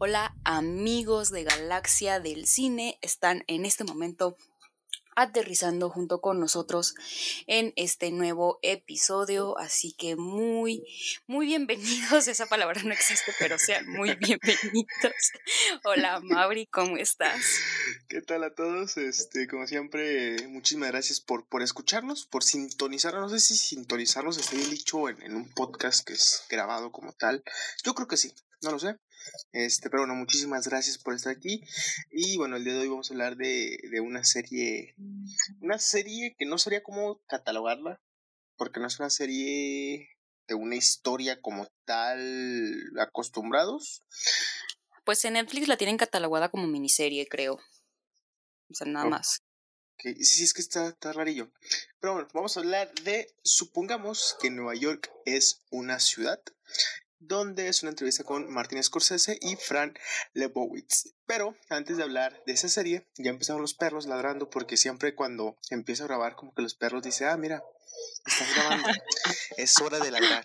Hola amigos de Galaxia del Cine, están en este momento aterrizando junto con nosotros en este nuevo episodio. Así que muy, muy bienvenidos. Esa palabra no existe, pero sean muy bienvenidos. Hola Mauri, ¿cómo estás? ¿Qué tal a todos? Este, como siempre, muchísimas gracias por, por escucharnos, por sintonizarnos. No sé si sintonizarnos está bien dicho en, en un podcast que es grabado como tal. Yo creo que sí, no lo sé. Este, pero bueno, muchísimas gracias por estar aquí. Y bueno, el día de hoy vamos a hablar de, de una serie. Una serie que no sería como catalogarla. Porque no es una serie de una historia como tal acostumbrados. Pues en Netflix la tienen catalogada como miniserie, creo. O sea, nada más. Okay. Sí, es que está, está rarillo. Pero bueno, vamos a hablar de, supongamos que Nueva York es una ciudad donde es una entrevista con Martin Scorsese y Fran Lebowitz. Pero antes de hablar de esa serie, ya empezaron los perros ladrando porque siempre cuando empiezo a grabar como que los perros dicen, ah, mira, estás grabando, es hora de ladrar.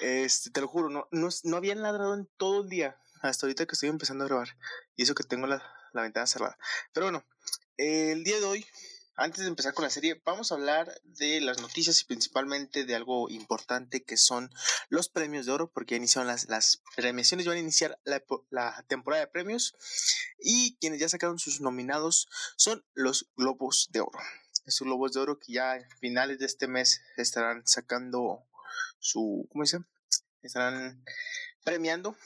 Este, te lo juro, no, no, no habían ladrado en todo el día, hasta ahorita que estoy empezando a grabar. Y eso que tengo la, la ventana cerrada. Pero bueno, el día de hoy antes de empezar con la serie, vamos a hablar de las noticias y principalmente de algo importante que son los premios de oro, porque ya iniciaron las, las premiaciones, van a iniciar la, la, temporada de premios y quienes ya sacaron sus nominados son los Globos de Oro. Esos Globos de Oro que ya a finales de este mes estarán sacando su, ¿cómo dice? Estarán premiando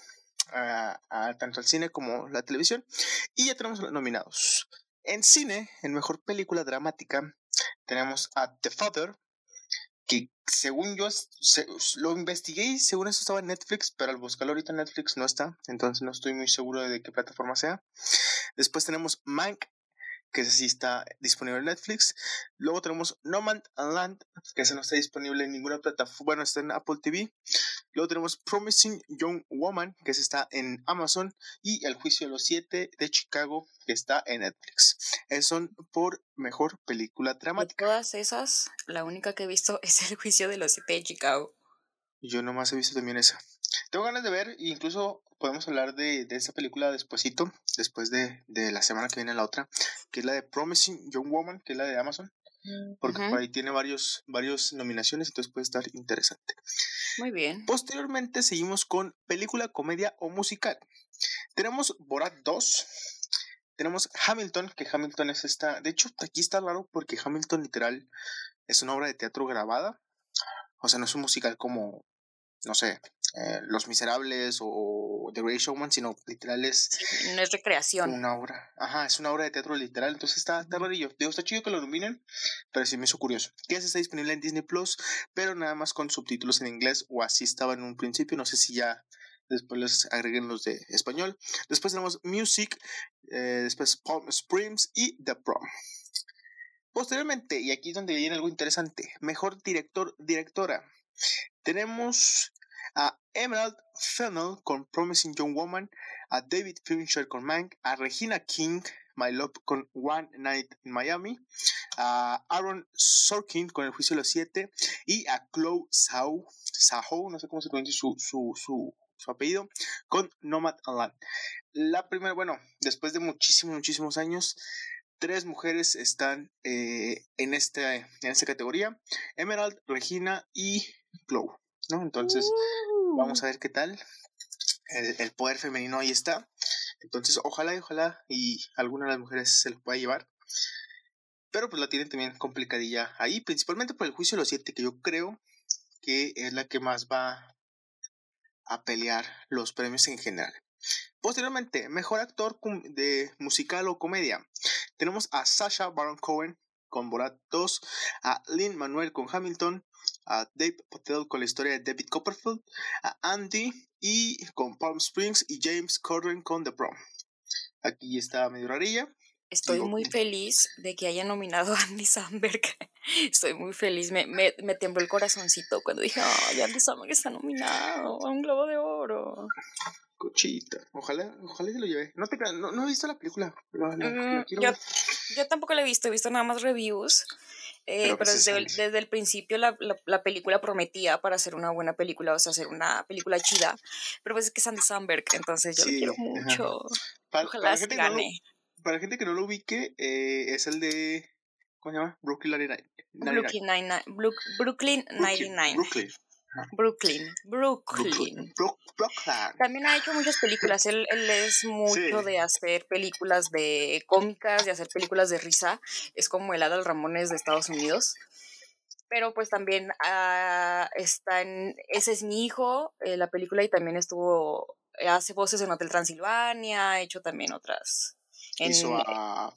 a, tanto al cine como la televisión y ya tenemos los nominados. En cine, en mejor película dramática, tenemos a The Father, que según yo lo investigué y según eso estaba en Netflix, pero al buscarlo ahorita en Netflix no está, entonces no estoy muy seguro de qué plataforma sea. Después tenemos Mank, que ese sí está disponible en Netflix. Luego tenemos No Man Land, que ese no está disponible en ninguna plataforma, bueno, está en Apple TV. Luego tenemos Promising Young Woman, que está en Amazon. Y El Juicio de los Siete de Chicago, que está en Netflix. Esos son por mejor película dramática. De todas esas, la única que he visto es El Juicio de los Siete de Chicago. Yo nomás he visto también esa. Tengo ganas de ver, incluso podemos hablar de, de esta película despuesito, después de, de, la semana que viene la otra, que es la de Promising Young Woman, que es la de Amazon, porque uh -huh. por ahí tiene varios, varios nominaciones, entonces puede estar interesante. Muy bien. Posteriormente seguimos con película, comedia o musical. Tenemos Borat 2, tenemos Hamilton, que Hamilton es esta, de hecho aquí está raro porque Hamilton literal es una obra de teatro grabada, o sea, no es un musical como no sé, eh, Los Miserables o The Great Showman, sino literal es... No es recreación. Una obra. Ajá, es una obra de teatro literal, entonces está, está rarillo. Digo, está chido que lo nominen, pero sí me hizo curioso. Que está disponible en Disney Plus, pero nada más con subtítulos en inglés, o así estaba en un principio, no sé si ya después les agreguen los de español. Después tenemos Music, eh, después Palm Springs y The Prom. Posteriormente, y aquí es donde viene algo interesante, mejor director, directora. Tenemos a Emerald Fennell con Promising Young Woman, a David Fincher con Mank, a Regina King, My Love con One Night in Miami, a Aaron Sorkin con El Juicio de los Siete y a Chloe Zhao, no sé cómo se pronuncia su, su, su, su apellido, con Nomad Land. La primera, bueno, después de muchísimos, muchísimos años, tres mujeres están eh, en, este, en esta categoría, Emerald, Regina y Chloe, ¿no? Entonces. Vamos a ver qué tal. El, poder femenino ahí está. Entonces, ojalá y ojalá y alguna de las mujeres se lo pueda llevar. Pero pues la tienen también complicadilla ahí, principalmente por el juicio de los siete, que yo creo que es la que más va a pelear los premios en general. Posteriormente, mejor actor de musical o comedia. Tenemos a Sasha Baron Cohen con Borat 2, a Lin Manuel con Hamilton, a Dave Patel con la historia de David Copperfield, a Andy y con Palm Springs y James Corden con The Prom. Aquí está medio rarilla. Estoy Digo, muy feliz de que haya nominado a Andy Samberg. Estoy muy feliz. Me, me, me tembló el corazoncito cuando dije, ay, oh, Andy Samberg está nominado a un Globo de Oro. Cochita. Ojalá, ojalá se lo lleve. No, te, no, no he visto la película. La, la, mm, yo, yo, tampoco la he visto, he visto nada más reviews. Eh, pero, desde, el, desde, el, principio la, la, película prometía para hacer una buena película, o sea, hacer una película chida. Pero pues es que es Andy Samberg, entonces yo lo quiero mucho. Para, Ojalá para gane. para gente que no lo ubique, eh, es el de. ¿Cómo se llama? Brooklyn 99. Brooklyn 99. Brooklyn 99. Brooklyn. Brooklyn, Brooklyn. También ha hecho muchas películas. Él, él es mucho de hacer películas de cómicas, de hacer películas de risa. Es como el Adal Ramones de Estados Unidos. Pero pues también uh, está en. Ese es mi hijo, eh, la película, y también estuvo. Hace voces en Hotel Transilvania, ha hecho también otras. En, hizo a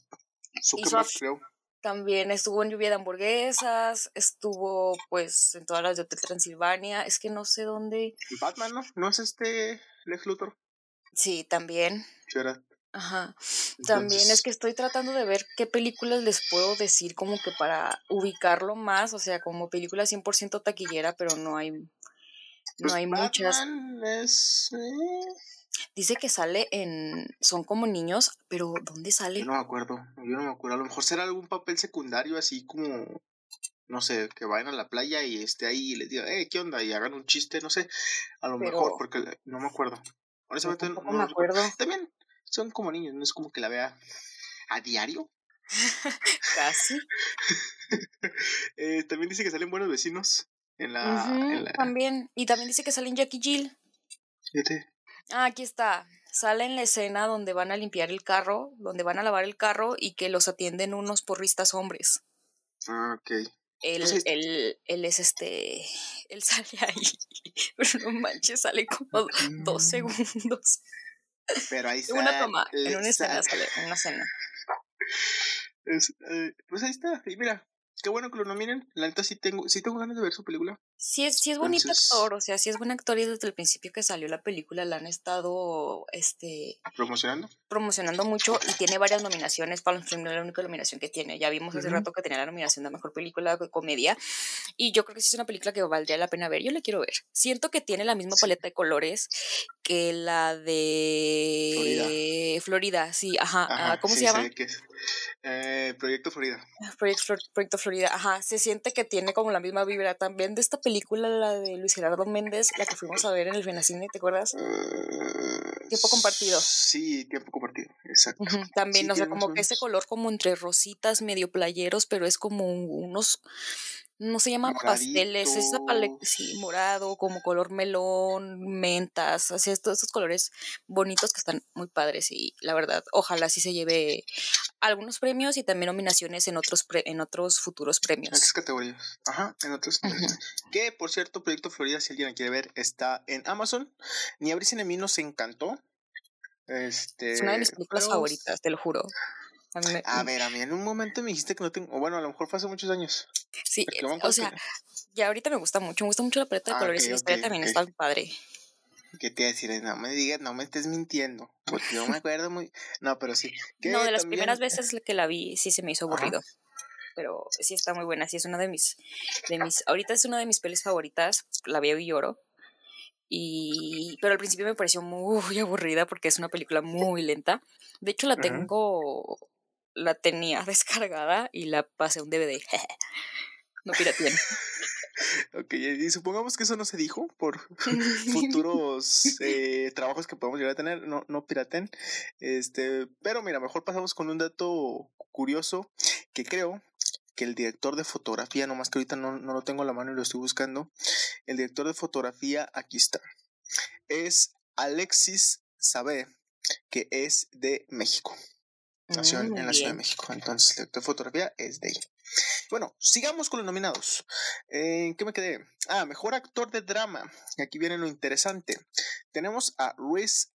creo. También estuvo en Lluvia de Hamburguesas, estuvo pues en todas las de Hotel Transilvania, es que no sé dónde. Batman, ¿no? ¿No es este Lex Luthor? Sí, también. Ajá. También es que estoy tratando de ver qué películas les puedo decir como que para ubicarlo más, o sea, como película 100% taquillera, pero no hay no pues hay muchas. Es, eh, Dice que sale en. Son como niños, pero ¿dónde sale? Yo no me acuerdo. Yo no me acuerdo. A lo mejor será algún papel secundario, así como. No sé, que vayan a la playa y esté ahí y les diga, eh, ¿qué onda? Y hagan un chiste, no sé. A lo mejor, porque no me acuerdo. Honestamente, no, me acuerdo. También son como niños, no es como que la vea a diario. Casi. eh, también dice que salen buenos vecinos en la, en la, También. Y también dice que salen Jackie Jill. Fíjate. Ah, aquí está. Sale en la escena donde van a limpiar el carro, donde van a lavar el carro y que los atienden unos porristas hombres. Ah, ok. Él, él, él, es este. Él sale ahí. Pero no manches, sale como dos segundos. Pero ahí está. En una toma, en una escena sale, en una escena. Eh, pues ahí está. Y mira, qué bueno que lo nominen. La neta sí tengo, sí tengo ganas de ver su película. Sí es, sí es bonito actor, o sea, sí es buen actor y desde el principio que salió la película la han estado este promocionando. Promocionando mucho y tiene varias nominaciones. Palm Film no es la única nominación que tiene. Ya vimos hace rato que tenía la nominación de mejor película de comedia. Y yo creo que sí es una película que valdría la pena ver. Yo la quiero ver. Siento que tiene la misma paleta de colores que la de Florida. sí, ajá. Ah, ¿Cómo se llama? Eh, Proyecto Florida. Proyecto, Proyecto Florida, ajá. Se siente que tiene como la misma vibra también de esta película, la de Luis Gerardo Méndez, la que fuimos a ver en el Fenacine, ¿te acuerdas? Uh, tiempo compartido. Sí, tiempo compartido, exacto. También, o sea, como que ese color como entre rositas, medio playeros, pero es como unos no se llaman pasteles, es esa paleta, sí, morado, como color melón, mentas, así es, todos esos colores bonitos que están muy padres y la verdad, ojalá sí se lleve algunos premios y también nominaciones en otros en otros futuros premios. En otras categorías. Ajá, en otros. Que por cierto, Proyecto Florida, si alguien quiere ver, está en Amazon. Ni abrir en mí nos encantó. Este, es una de mis películas favoritas, te lo juro. A, ver, a mí en un momento me dijiste que no tengo, bueno, a lo mejor fue hace muchos años. Sí, o sea, ya ahorita me gusta mucho, me gusta mucho la paleta de ah, colores y la historia también está muy padre. ¿Qué te iba a decir? No me digas, no me estés mintiendo, porque yo me acuerdo muy... No, pero sí. No, de las primeras veces que la vi sí se me hizo aburrido. Pero sí está muy buena, sí es una de mis, de mis... Ahorita es una de mis pelis favoritas, la veo y lloro. Y, pero al principio me pareció muy aburrida porque es una película muy lenta. De hecho, la tengo la tenía descargada y la pasé a un DVD. no pirateen. Ok, y supongamos que eso no se dijo por futuros eh, trabajos que podemos llegar a tener, no, no piraten. Este, pero mira, mejor pasamos con un dato curioso que creo que el director de fotografía, nomás que ahorita no, no lo tengo a la mano y lo estoy buscando, el director de fotografía, aquí está, es Alexis Sabe, que es de México. Nació en, la Ciudad de México. Entonces, la fotografía es de ahí. Bueno, sigamos con los nominados. ¿En qué me quedé? Ah, mejor actor de drama. Aquí viene lo interesante. Tenemos a Riz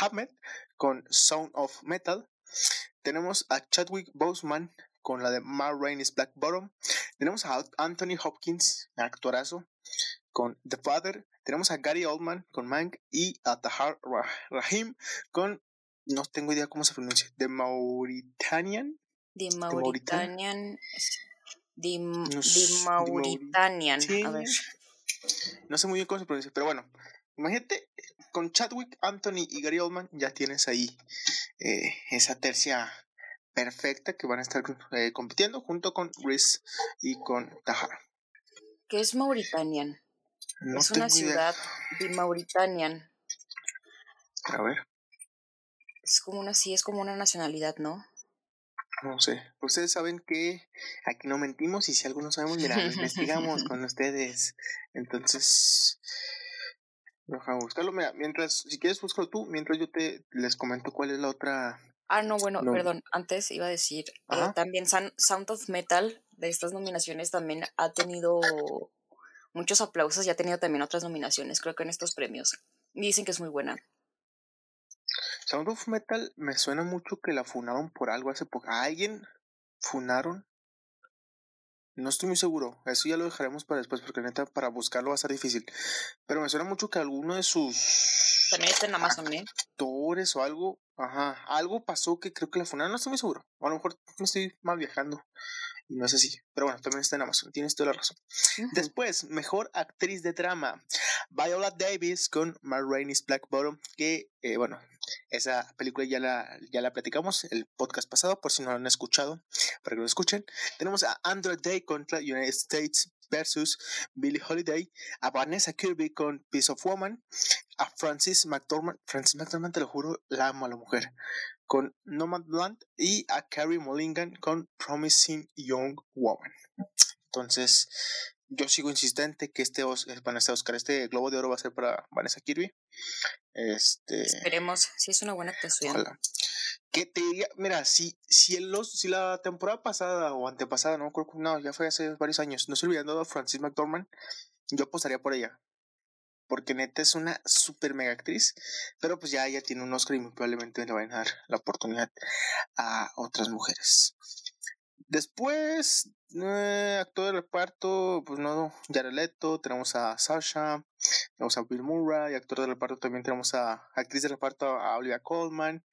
Ahmed con Sound of Metal. Tenemos a Chadwick Boseman con la de Mar Rainey's Black Bottom. Tenemos a Anthony Hopkins, actorazo, con The Father. Tenemos a Gary Oldman con Mank y a Tahar Rahim con no tengo idea cómo se pronuncia, de Mauritanian. De Mauritanian. De, Mauritanian. A ver. No sé muy bien cómo se pronuncia, pero bueno. Imagínate, con Chadwick, Anthony y Gary Oldman ya tienes ahí eh, esa tercia perfecta que van a estar eh, compitiendo junto con Riz y con Tahara. ¿Qué es Mauritanian? es una ciudad de Mauritanian. A ver. Es como una, sí, es como una nacionalidad, ¿no? No sé. Ustedes saben que aquí no mentimos y si algo no sabemos, mira, lo investigamos con ustedes. Entonces, Deja buscarlo. Mira, mientras, si quieres, búscalo tú, mientras yo te les comento cuál es la otra. Ah, no, bueno, perdón. Antes iba a decir, eh, también Sound of Metal de estas nominaciones también ha tenido muchos aplausos y ha tenido también otras nominaciones, creo que en estos premios. Y dicen que es muy buena. Sound of Metal me suena mucho que la funaron por algo hace poco. ¿A alguien funaron? No estoy muy seguro. Eso ya lo dejaremos para después, porque neta, para buscarlo va a ser difícil. Pero me suena mucho que alguno de sus. También está en Amazon, ¿eh? Actores o algo. Ajá. Algo pasó que creo que la funaron. No estoy muy seguro. a lo mejor me estoy mal viajando. Y no es así. Pero bueno, también está en Amazon. Tienes toda la razón. Después, mejor actriz de drama. Viola Davis con Ma Rainey's Black Bottom. Que, eh, bueno, esa película ya la, ya la platicamos el podcast pasado, por si no lo han escuchado, para que lo escuchen. Tenemos a Andrew Day contra United States versus Billie Holiday, a Vanessa Kirby con Piece of Woman, a Francis McDormand, Francis McDormand, te lo juro, la amo a la mujer, con Nomadland y a Carrie Mulligan con Promising Young Woman. Entonces, yo sigo insistente que este, van este Oscar, este Globo de Oro va a ser para Vanessa Kirby. Este. Esperemos, si es una buena actuación. Ojalá. Que te diría, mira, si, si, el, si la temporada pasada o antepasada, no creo no, ya fue hace varios años, no se dado a Francis McDormand, yo apostaría por ella. Porque neta es una super mega actriz, pero pues ya ella tiene un Oscar y probablemente le van a dar la oportunidad a otras mujeres. Después, eh, actor de reparto, pues no, Jared Leto, tenemos a Sasha, tenemos a Bill Murray, actor de reparto también tenemos a actriz de reparto a Olivia Colman.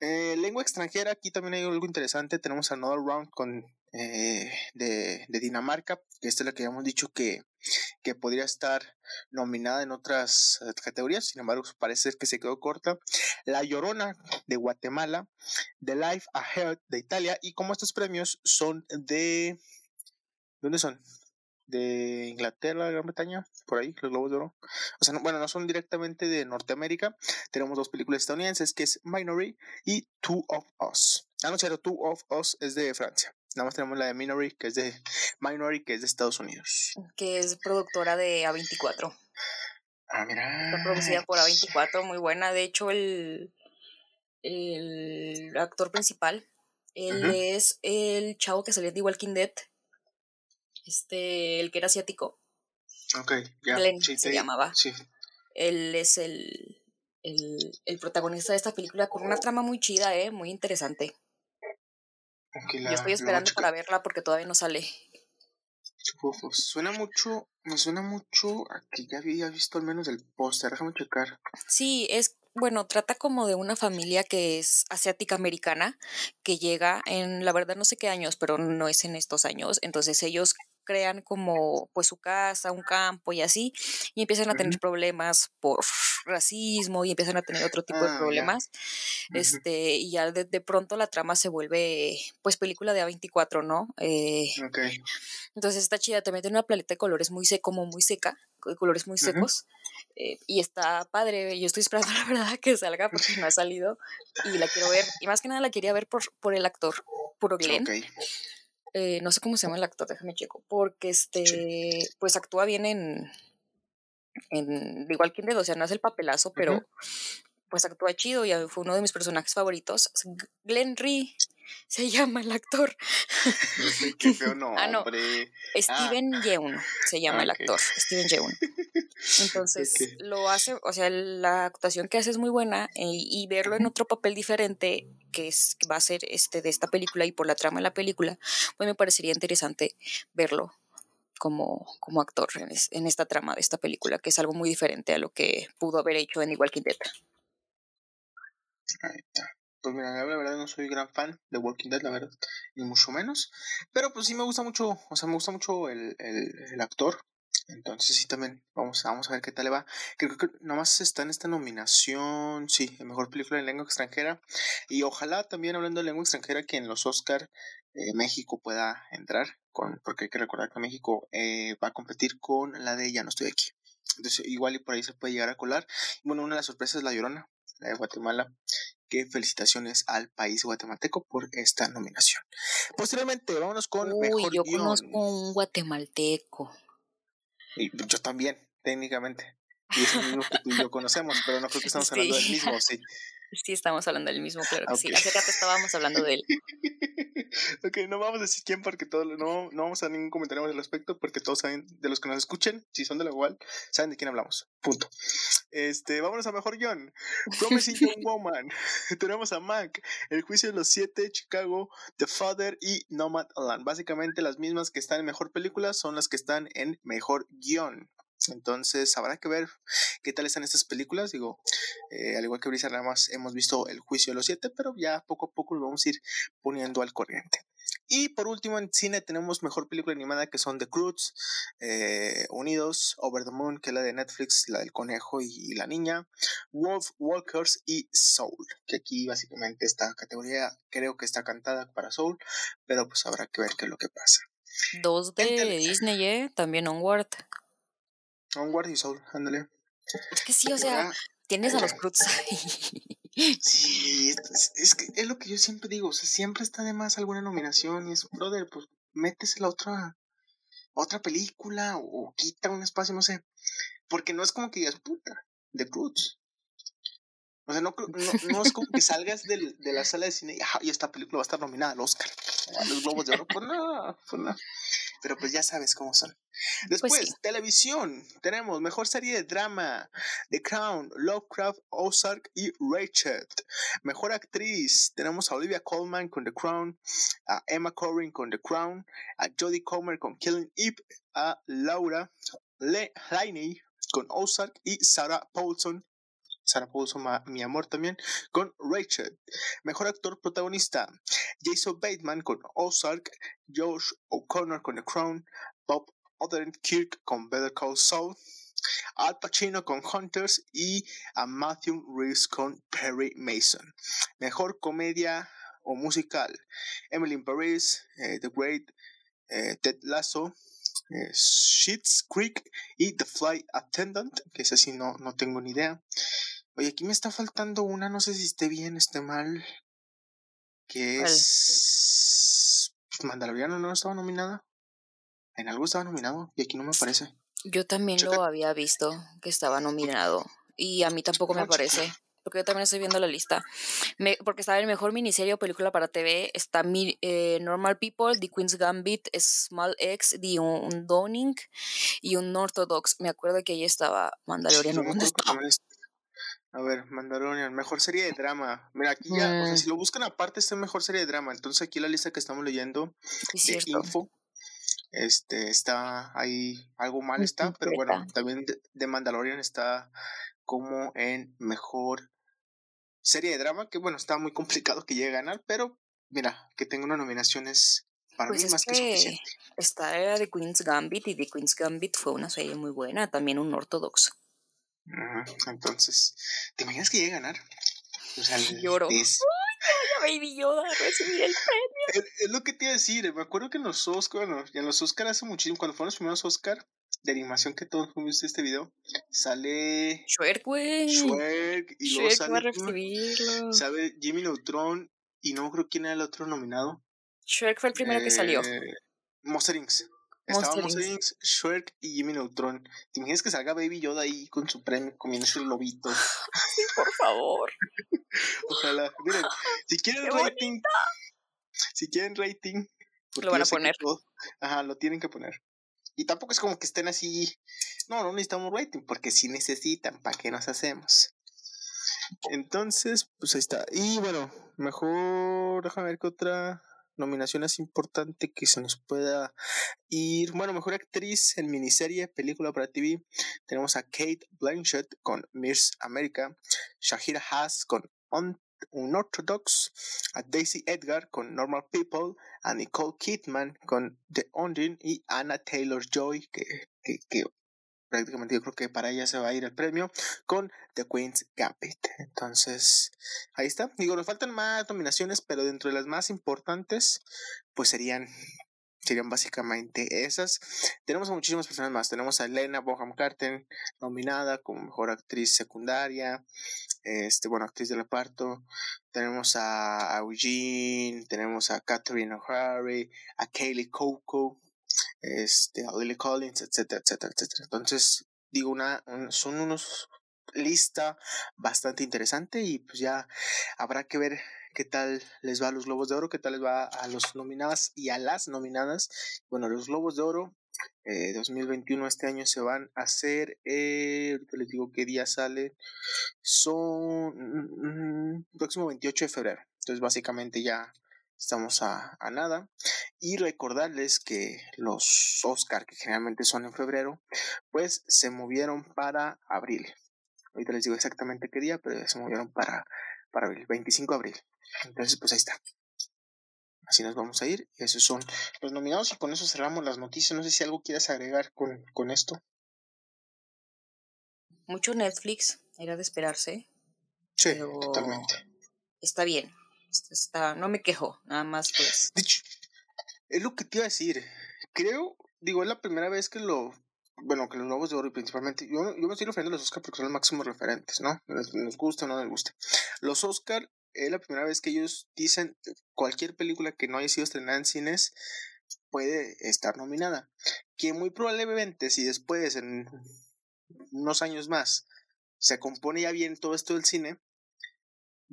Eh, lengua extranjera, aquí también hay algo interesante, tenemos a Another Round con, eh, de, Dinamarca, que esta es la que habíamos dicho que, que podría estar nominada en otras categorías, sin embargo parece que se quedó corta. La Llorona de Guatemala, The Life Ahead de Italia, y como estos premios son de... ¿Dónde son? de Inglaterra, Gran Bretaña, por ahí, los Globos de Oro. O sea, bueno, no son directamente de Norteamérica. Tenemos dos películas estadounidenses, que es Minority y Two of Us. Ah, no, cierto, Two of Us es de Francia. Nada más tenemos la de Minority, que es de Minority, que es de Estados Unidos. Que es productora de A24. Ah, mira. Está producida por A24, muy buena. De hecho, el, el actor principal, él es el chavo que salió de Walking Dead este, el que era asiático. Ok, ya. se llamaba. Sí. Él es el, el, protagonista de esta película con una trama muy chida, ¿eh? Muy interesante. Yo estoy esperando para verla porque todavía no sale. Suena mucho, me suena mucho a que ya había visto al menos el póster, déjame checar. Sí, es, bueno, trata como de una familia que es asiática americana, que llega en, la verdad no sé qué años, pero no es en estos años, entonces ellos crean como pues su casa, un campo y así, y empiezan a tener problemas por racismo y empiezan a tener otro tipo de ah, problemas. Este, y ya de, pronto la trama se vuelve pues película de A24, ¿no? Eh, entonces está chida, también tiene una paleta de colores muy seco, como muy seca, de colores muy secos. Eh, y está padre, yo estoy esperando la verdad que salga porque no ha salido y la quiero ver. Y más que nada la quería ver por, por el actor, puro Glenn. Eh, no sé cómo se llama el actor, déjame checo, porque este, pues actúa bien en, en igual que en o sea, no es el papelazo, pero pues actúa chido y fue uno de mis personajes favoritos. Glenn Ree se llama el actor. Qué feo Ah, no. Steven ah. Yeun se llama el actor. Steven Yeun. Entonces, lo hace, o sea, la actuación que hace es muy buena eh, y verlo en otro papel diferente que es va a ser este de esta película y por la trama de la película, pues me parecería interesante verlo como, como actor en, esta trama de esta película, que es algo muy diferente a lo que pudo haber hecho en Igual Dead. Ahí está. Pues mira, la verdad no soy gran fan de Walking Dead, la verdad, ni mucho menos. Pero pues sí me gusta mucho, o sea, me gusta mucho el, el, el actor, Entonces sí también vamos, vamos a ver qué tal le va. Creo que nomás está en esta nominación, sí, en mejor película en lengua extranjera. Y ojalá también hablando de lengua extranjera que en los Oscar eh, México pueda entrar, con, porque hay que recordar que México eh, va a competir con la de Ya no estoy aquí. Entonces igual y por ahí se puede llegar a colar. Bueno, una de las sorpresas es La Llorona, la de Guatemala, que felicitaciones al país guatemalteco por esta nominación. Posteriormente, vámonos con Uy, mejor yo conozco un guatemalteco. Y yo también, técnicamente. Y es el mismo que tú y yo conocemos, pero no creo que estamos hablando del mismo, sí. Sí, estamos hablando del mismo, claro que sí. Hace rato estábamos hablando de él. ok, no vamos a decir quién porque todo, no, no vamos a ningún comentario al respecto porque todos saben, de los que nos escuchen, si son de la igual, saben de quién hablamos. Punto. Este, vámonos a mejor guion. Promising Young Woman. Tenemos a Mac, El Juicio de los Siete, Chicago, The Father y Nomad Land. Básicamente las mismas que están en mejor película son las que están en mejor guion. Entonces habrá que ver qué tal están estas películas. Digo, eh, al igual que Brisa, nada más hemos visto El Juicio de los Siete, pero ya poco a poco lo vamos a ir poniendo al corriente. Y por último en cine tenemos mejor película animada que son The Croods, eh, Unidos, Over the Moon, que es la de Netflix, la del conejo y, la niña, Wolf Walkers y Soul, que aquí básicamente esta categoría creo que está cantada para Soul, pero pues habrá que ver qué es lo que pasa. Dos de Disney, ¿eh? También Onward. Onward y Soul, ándale. Es que sí, o sea, tienes a los Cruz Sí, es, que es lo que yo siempre digo, o sea, siempre está de más alguna nominación y es, brother, pues métese la otra, otra película o, quita un espacio, no sé. Porque no es como que digas, puta, The Cruz. O sea, no, no, es como que salgas de la sala de cine y, y, esta película va a estar nominada al Oscar, a los Globos de Oro. Pues no, pues no pero pues ya sabes cómo son. Pues Después, televisión. Tenemos mejor serie de drama: The Crown, Lovecraft, Ozark y Rachel. Mejor actriz: tenemos a Olivia Colman con The Crown, a Emma Corrin con The Crown, a Jodie Comer con Killing Eve, a Laura Le con Ozark y Sarah Paulson Paulson, mi amor también, con Rachel. Mejor actor protagonista, Jason Bateman con Ozark, Josh O'Connor con The Crown, Bob Odenkirk con Better Call Saul, Al Pacino con Hunters y a Matthew Reeves con Perry Mason. Mejor comedia o musical, Emily in Paris, eh, The Great, eh, Ted Lasso, eh, Sheets Creek y The Fly Attendant, que es así, no, no tengo ni idea. Oye, aquí me está faltando una, no sé si esté bien, esté mal. Que es. Pues, Mandaloriano no estaba nominada. En algo estaba nominado y aquí no me aparece. Yo también lo había visto que estaba nominado y a mí tampoco me aparece. Porque yo también estoy viendo la lista. porque estaba en mejor miniserie o película para TV. Está eh, Normal People, The Queen's Gambit, Small X, The Undoning y un Orthodox. Me acuerdo que ahí estaba Mandaloriano. ¿Dónde está? A ver, Mandalorian, mejor serie de drama. Mira, aquí ya, o sea, mm. si lo buscan aparte, está mejor serie de drama. Entonces aquí la lista que estamos leyendo de info, este, está ahí, algo mal está, pero bueno, también de, Mandalorian está como en mejor serie de drama, que bueno, está muy complicado que llegue a ganar, pero mira, que tenga una nominación es para pues mí más que, que suficiente. Está de Queen's Gambit y The Queen's Gambit fue una serie muy buena, también un ortodoxo. Entonces, ¿te imaginas que llegue a ganar? O sea, Lloro. Es... ¡Ay, Baby Yoda recibir el premio! Es, lo que te iba a decir. Me acuerdo que en los Oscar, bueno, en los Oscar hace muchísimo, cuando fueron los primeros Oscar de animación que todos visto este video, sale. Shrek, güey. Shrek, y luego sale. Va a recibirlo. Sabe Jimmy Neutron, y no creo quién era el otro nominado. Shrek fue el primero que salió. Eh, Monster Inc. Estaba Monster Shrek y Jimmy Neutron. ¿Te imaginas que salga Baby Yoda ahí con su premio comiendo su lobito? Sí, por favor. Ojalá. Miren, si quieren rating, si quieren rating, lo van a poner. ajá, lo tienen que poner. Y tampoco es como que estén así. No, no necesitamos rating, porque si necesitan, ¿para qué nos hacemos? Entonces, pues ahí está. Y bueno, mejor déjame ver qué otra nominación es importante que se nos pueda ir. Bueno, mejor actriz en miniserie, película para TV. Tenemos a Kate Blanchett con Miss America, Shahira Haas con Unorthodox, a Daisy Edgar con Normal People, a Nicole Kidman con The Undine y Anna Taylor Joy, que, que, prácticamente yo creo que para ella se va a ir el premio con The Queen's Gambit. Entonces, ahí está. Digo, nos faltan más nominaciones, pero dentro de las más importantes, pues serían serían básicamente esas. Tenemos a muchísimas personas más. Tenemos a Elena Boham Carter nominada como mejor actriz secundaria, este, bueno, actriz de reparto. Tenemos a Eugene, tenemos a Catherine O'Hara, a Kaylee Coco, este, Lily Collins, etcétera, etcétera, etcétera. Entonces, digo, una, son unos lista bastante interesante y pues ya habrá que ver qué tal les va a los Globos de Oro, qué tal les va a los nominadas y a las nominadas. Bueno, los Globos de Oro eh, 2021 este año se van a hacer, eh, les digo qué día sale, son mm, mm, próximo 28 de febrero. Entonces básicamente ya estamos a, a, nada. Y recordarles que los Oscar, que generalmente son en febrero, pues se movieron para abril. Ahorita les digo exactamente qué día, pero se movieron para, para abril, 25 de abril. Entonces, pues ahí está. Así nos vamos a ir. Esos son los nominados y con eso cerramos las noticias. No sé si algo quieras agregar con, con esto. Mucho Netflix, era de esperarse. Sí, totalmente. Está bien. Está, no me quejo, nada más pues. Dicho, es lo que te iba a decir. Creo, digo, es la primera vez que lo bueno, que los Globos de Oro principalmente, yo, yo me estoy refiriendo a los Oscar porque son los máximos referentes, ¿no? Nos, gusta o no nos gusta. Los Oscar es la primera vez que ellos dicen cualquier película que no haya sido estrenada en cines puede estar nominada. Que muy probablemente si después, en unos años más, se compone ya bien todo esto del cine,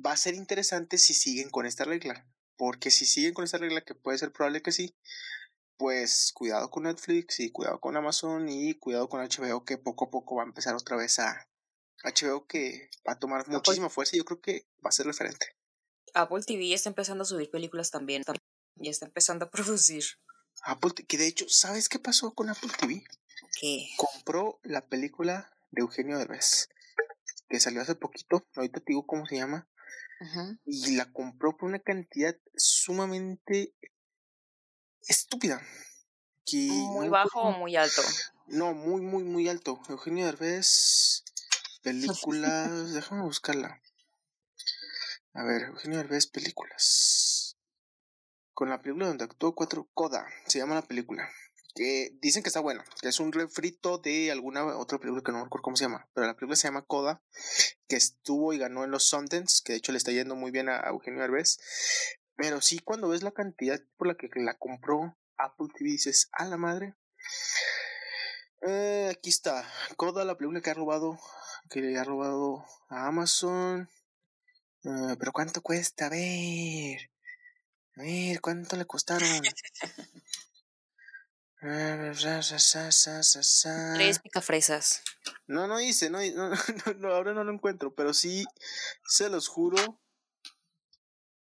va a ser interesante si siguen con esta regla. Porque si siguen con esta regla, que puede ser probable que sí, pues cuidado con Netflix y cuidado con Amazon y cuidado con HBO que poco a poco va a empezar otra vez a HBO que va a tomar muchísima fuerza y yo creo que va a ser referente. Apple TV está empezando a subir películas también y está empezando a producir. Apple, que de hecho, ¿sabes qué pasó con Apple TV? ¿Qué? Compró la película de Eugenio Derbez que salió hace poquito, ahorita te digo cómo se llama, y la compró por una cantidad sumamente estúpida. muy bajo o muy alto. No, muy, muy, muy alto. Eugenio Derbez, películas, déjame buscarla. A ver, Eugenio Derbez, películas. Con la película donde actuó cuatro, Coda, se llama la película. Que dicen que está buena, que es un refrito de alguna otra película que no recuerdo cómo se llama, pero la película se llama Coda, que estuvo y ganó en los Sundance, que de hecho le está yendo muy bien a Eugenio Derbez, pero sí, cuando ves la cantidad por la que la compró Apple TV, dices, a la madre. Eh, aquí está, Coda, la película que ha robado, que le ha robado a Amazon. Eh, pero ¿cuánto cuesta? A ver. A ver, ¿cuánto le costaron? Tres picafresas. No, no hice, no, no, no, ahora no lo encuentro, pero sí, se los juro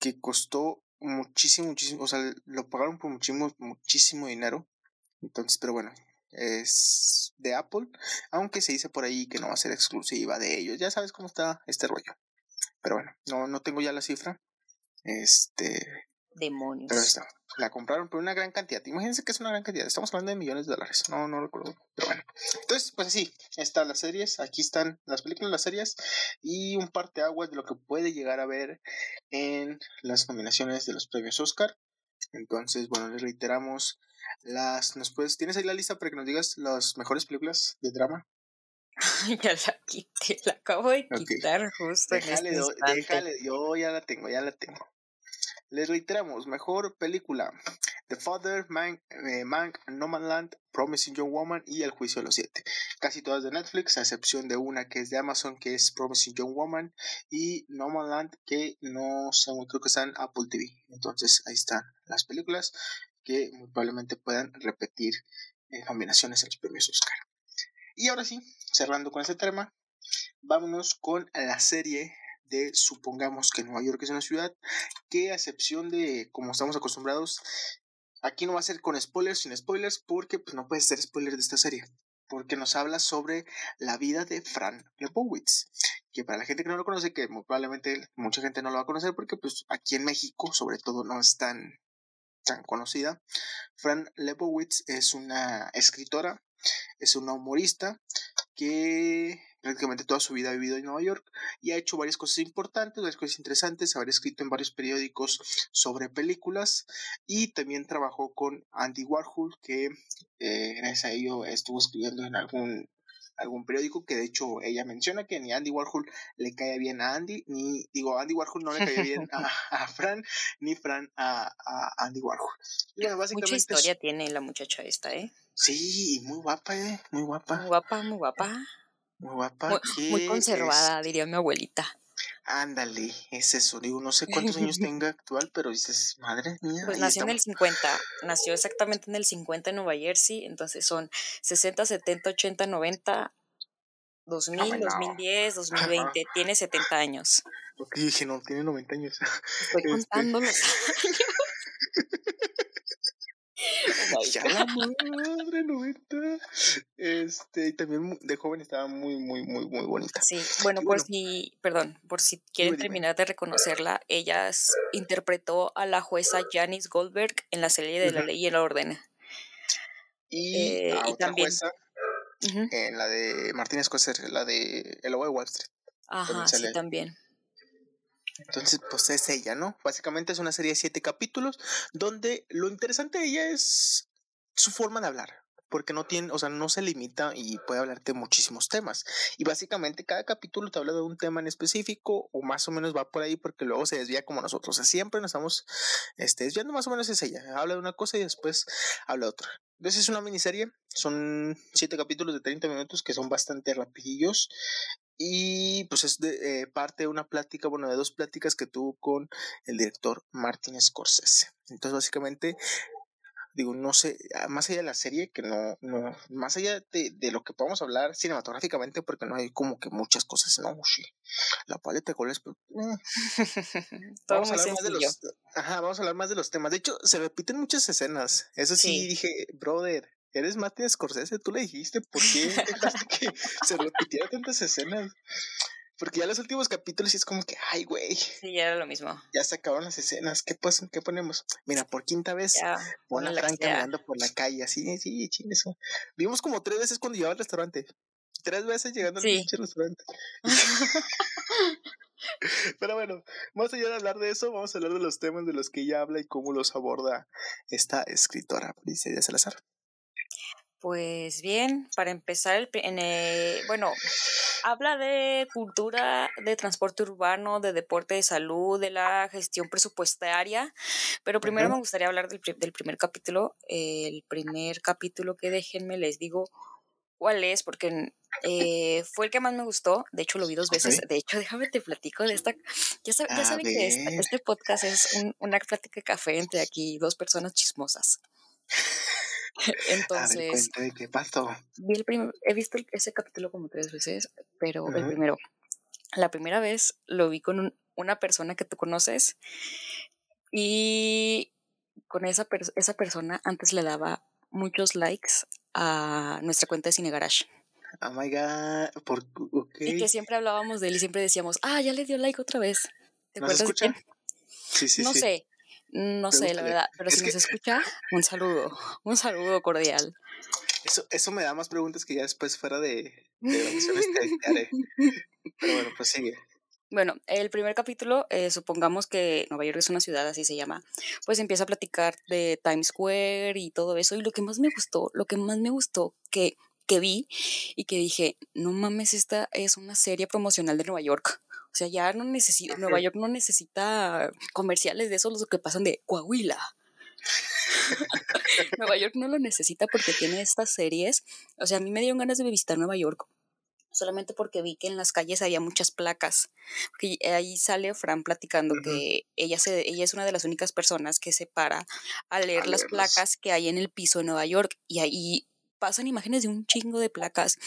que costó muchísimo, muchísimo, o sea, lo pagaron por muchísimo, muchísimo dinero. Entonces, pero bueno, es de Apple, aunque se dice por ahí que no va a ser exclusiva de ellos. Ya sabes cómo está este rollo. Pero bueno, no, no tengo ya la cifra. Este. Demonios. Pero está. La compraron por una gran cantidad. Imagínense que es una gran cantidad. Estamos hablando de millones de dólares. No, no recuerdo. Pero bueno. Entonces, pues así. Están las series. Aquí están las películas, las series. Y un parte aguas de lo que puede llegar a ver en las nominaciones de los premios Oscar. Entonces, bueno, les reiteramos las. ¿nos puedes, ¿Tienes ahí la lista para que nos digas las mejores películas de drama? ya la quité, la acabo de quitar justo déjale, en este déjale, yo ya la tengo, ya la tengo. Les reiteramos, mejor película. The Father, Man, eh, Mank, No Man Land, Promising Young Woman y El Juicio de los Siete. Casi todas de Netflix, a excepción de una que es de Amazon, que es Promising Young Woman, y No Man Land, que no sé, creo que está en Apple TV. Entonces ahí están las películas que muy probablemente puedan repetir en combinaciones en los premios Oscar. Y ahora sí, cerrando con este tema, vámonos con la serie de supongamos que Nueva York es una ciudad que a excepción de como estamos acostumbrados aquí no va a ser con spoilers sin spoilers porque pues no puede ser spoiler de esta serie porque nos habla sobre la vida de Fran Lebowitz que para la gente que no lo conoce que probablemente mucha gente no lo va a conocer porque pues aquí en México sobre todo no es tan tan conocida Fran Lebowitz es una escritora Es una humorista que prácticamente toda su vida ha vivido en Nueva York y ha hecho varias cosas importantes, varias cosas interesantes, haber escrito en varios periódicos sobre películas y también trabajó con Andy Warhol, que eh, gracias a ello estuvo escribiendo en algún algún periódico que de hecho ella menciona que ni Andy Warhol le cae bien a Andy, ni digo, Andy Warhol no le cae bien a, Fran, ni Fran a, Andy Warhol. Mucha historia tiene la muchacha esta, ¿eh? Sí, muy guapa, ¿eh? Muy guapa. Muy guapa, muy guapa. Muy guapa. Muy, conservada, diría mi abuelita. Ándale, es eso. Digo, no sé cuántos años tenga actual, pero dices, madre mía. Pues nació en el 50, nació exactamente en el 50 en Nueva Jersey, entonces son 60, 70, 80, 90, 2000, 2010, 2020, tiene 70 años. Ok, dije, no, tiene 90 años. Estoy este contando los años. ya la madre, 90. Este, y también de joven estaba muy, muy, muy, muy bonita. Sí, bueno, por si, perdón, por si quieren terminar de reconocerla, ella interpretó a la jueza Janice Goldberg en la serie de La Ley y el Orden. Y, eh, y también jueza en la de Martínez Scorsese, la de El de Wall Street. Ajá, sí, también. Entonces, pues es ella, ¿no? Básicamente es una serie de siete capítulos donde lo interesante de ella es su forma de hablar porque no tiene, o sea, no se limita y puede hablarte de muchísimos temas. Y básicamente cada capítulo te habla de un tema en específico o más o menos va por ahí porque luego se desvía como nosotros. O sea, siempre nos estamos este, desviando más o menos es ella. Habla de una cosa y después habla de otra. Entonces es una miniserie, son siete capítulos de 30 minutos que son bastante rapidillos y pues es de, eh, parte de una plática, bueno, de dos pláticas que tuvo con el director Martin Scorsese. Entonces, básicamente, digo, no sé, ah, más allá de la serie, que no, no, más allá de, de lo que podamos hablar cinematográficamente, porque no hay como que muchas cosas, no, sí, la paleta de colores, pero, eh. vamos a hablar más de los, ajá, vamos a hablar más de los temas. De hecho, se repiten muchas escenas. Eso sí. dije, brother, Eres Martin Scorsese, tú le dijiste por qué dejaste que se repitiera tantas escenas. Porque ya los últimos capítulos es como que, ay, güey. Sí, ya era lo mismo. Ya se acabaron las escenas. ¿Qué, ¿qué ponemos? Mira, por quinta vez, pon a Frank caminando por la calle, así, sí, ching eso. Vimos como tres veces cuando llegaba al restaurante. Tres veces llegando al pinche restaurante. Pero bueno, más allá de hablar de eso, vamos a hablar de los temas de los que ella habla y cómo los aborda esta escritora, Priscila Salazar. Pues bien, para empezar, en bueno, habla de cultura, de transporte urbano, de deporte de salud, de la gestión presupuestaria, pero primero me gustaría hablar del, del primer capítulo. el primer capítulo que déjenme les digo cuál es, porque eh, fue el que más me gustó. De hecho, lo vi dos veces. De hecho, déjame te platico de esta. Ya, saben que este, podcast es una plática de café entre aquí dos personas chismosas. Entonces. ¿qué pasó? he visto ese capítulo como tres veces, pero el primero, la primera vez lo vi con una persona que tú conoces y con esa, esa persona antes le daba muchos likes a nuestra cuenta de Cine Garage. Oh my god, ¿Por, y que siempre hablábamos de él y siempre decíamos, ah, ya le dio like otra vez. ¿Te acuerdas de quién? Sí, sí, no sé, no sé, la verdad, pero si nos escucha, un saludo, un saludo cordial. Eso, eso me da más preguntas que ya después fuera de, de haré. Pero bueno, pues sigue. Bueno, el primer capítulo, eh, supongamos que Nueva York es una ciudad, así se llama, pues empieza a platicar de Times Square y todo eso. Y lo que más me gustó, lo que más me gustó que, que vi y que dije, no mames, esta es una serie promocional de Nueva York. O sea, ya no necesita, Nueva York no necesita comerciales de esos los que pasan de Coahuila. Nueva York no lo necesita porque tiene estas series. O sea, a mí me dieron ganas de visitar Nueva York solamente porque vi que en las calles había muchas placas. Porque ahí sale Fran platicando que ella, se, ella es una de las únicas personas que se para a leer las placas que hay en el piso de Nueva York y ahí pasan imágenes de un chingo de placas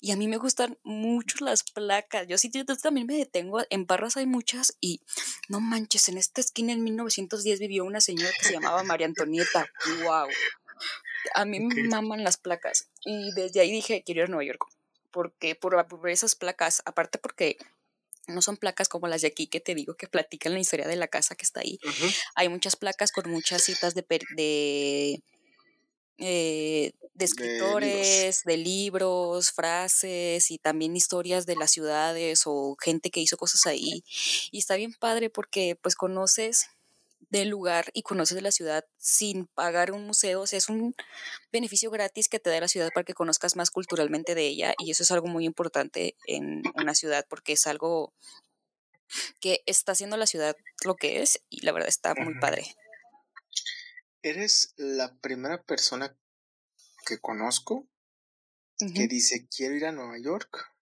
y a mí me gustan mucho las placas. Yo sí yo también me detengo, en Parras hay muchas y no manches, en esta esquina en 1910 vivió una señora que se llamaba María Antonieta. ¡Wow! A mí me maman las placas y desde ahí dije, quiero ir a Nueva York. Porque por, por esas placas, aparte porque no son placas como las de aquí que te digo que platican la historia de la casa que está ahí. Hay muchas placas con muchas citas de, de eh, de escritores, de libros. frases y también historias de las ciudades o gente que hizo cosas ahí. Y está bien padre porque pues conoces del lugar y conoces de la ciudad sin pagar un museo. O sea, es un beneficio gratis que te da la ciudad para que conozcas más culturalmente de ella y eso es algo muy importante en una ciudad porque es algo que está haciendo la ciudad lo que es y la verdad está muy padre. Eres la primera persona que conozco que dice quiero ir a Nueva York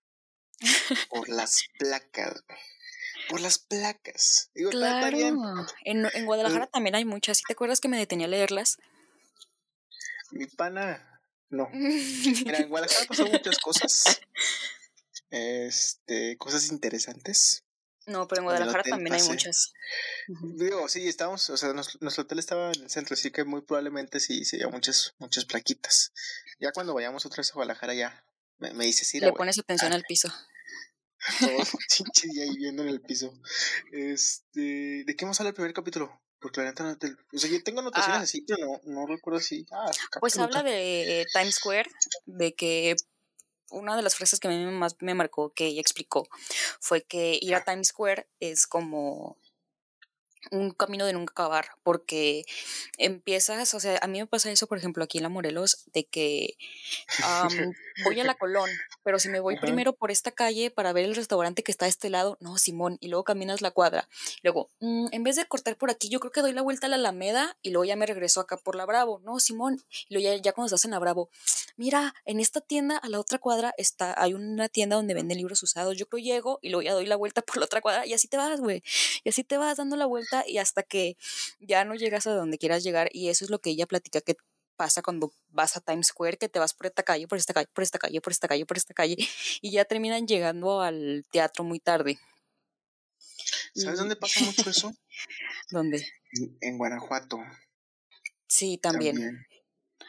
por las placas. Por las placas. claro. En, en, Guadalajara también hay muchas. te acuerdas que me detenía a leerlas? Mi pana, no. Mira, en Guadalajara pasan muchas cosas. Este, cosas interesantes. No, pero en Guadalajara también hay muchas. Digo, sí, estábamos, o sea, nuestro hotel estaba en el centro, así que muy probablemente sí, sí había muchas, muchas plaquitas. Ya cuando vayamos otra vez a Guadalajara ya me, me dices, sí, Le pones atención al piso. Todo chinche y ahí viendo en el piso. Este, ¿de qué vamos a hablar el primer capítulo? Porque la neta no. O sea, yo tengo anotaciones ah. así, pero no, no recuerdo si... Ah, pues habla de Times Square, de que una de las frases que a mí más me marcó que ella explicó fue que ir a Times Square es como un camino de nunca acabar, porque empiezas, o sea, a mí me pasa eso, por ejemplo, aquí en La Morelos, de que voy a la Colón, pero si me voy primero por esta calle para ver el restaurante que está a este lado, no, Simón, y luego caminas la cuadra. Luego, mm, en vez de cortar por aquí, yo creo que doy la vuelta a la Alameda y luego ya me regreso acá por la Bravo, no, Simón, y luego ya, ya cuando estás en la Bravo, mira, en esta tienda, a la otra cuadra, está, hay una tienda donde venden libros usados, yo creo llego y luego ya doy la vuelta por la otra cuadra y así te vas, güey, y así te vas dando la vuelta y hasta que ya no llegas a donde quieras llegar y eso es lo que ella platica que pasa cuando vas a Times Square, que te vas por esta calle, por esta calle, por esta calle, por esta calle, por esta calle y ya terminan llegando al teatro muy tarde. ¿Sabes dónde pasa mucho eso? ¿Dónde? En, Guanajuato. Sí, también.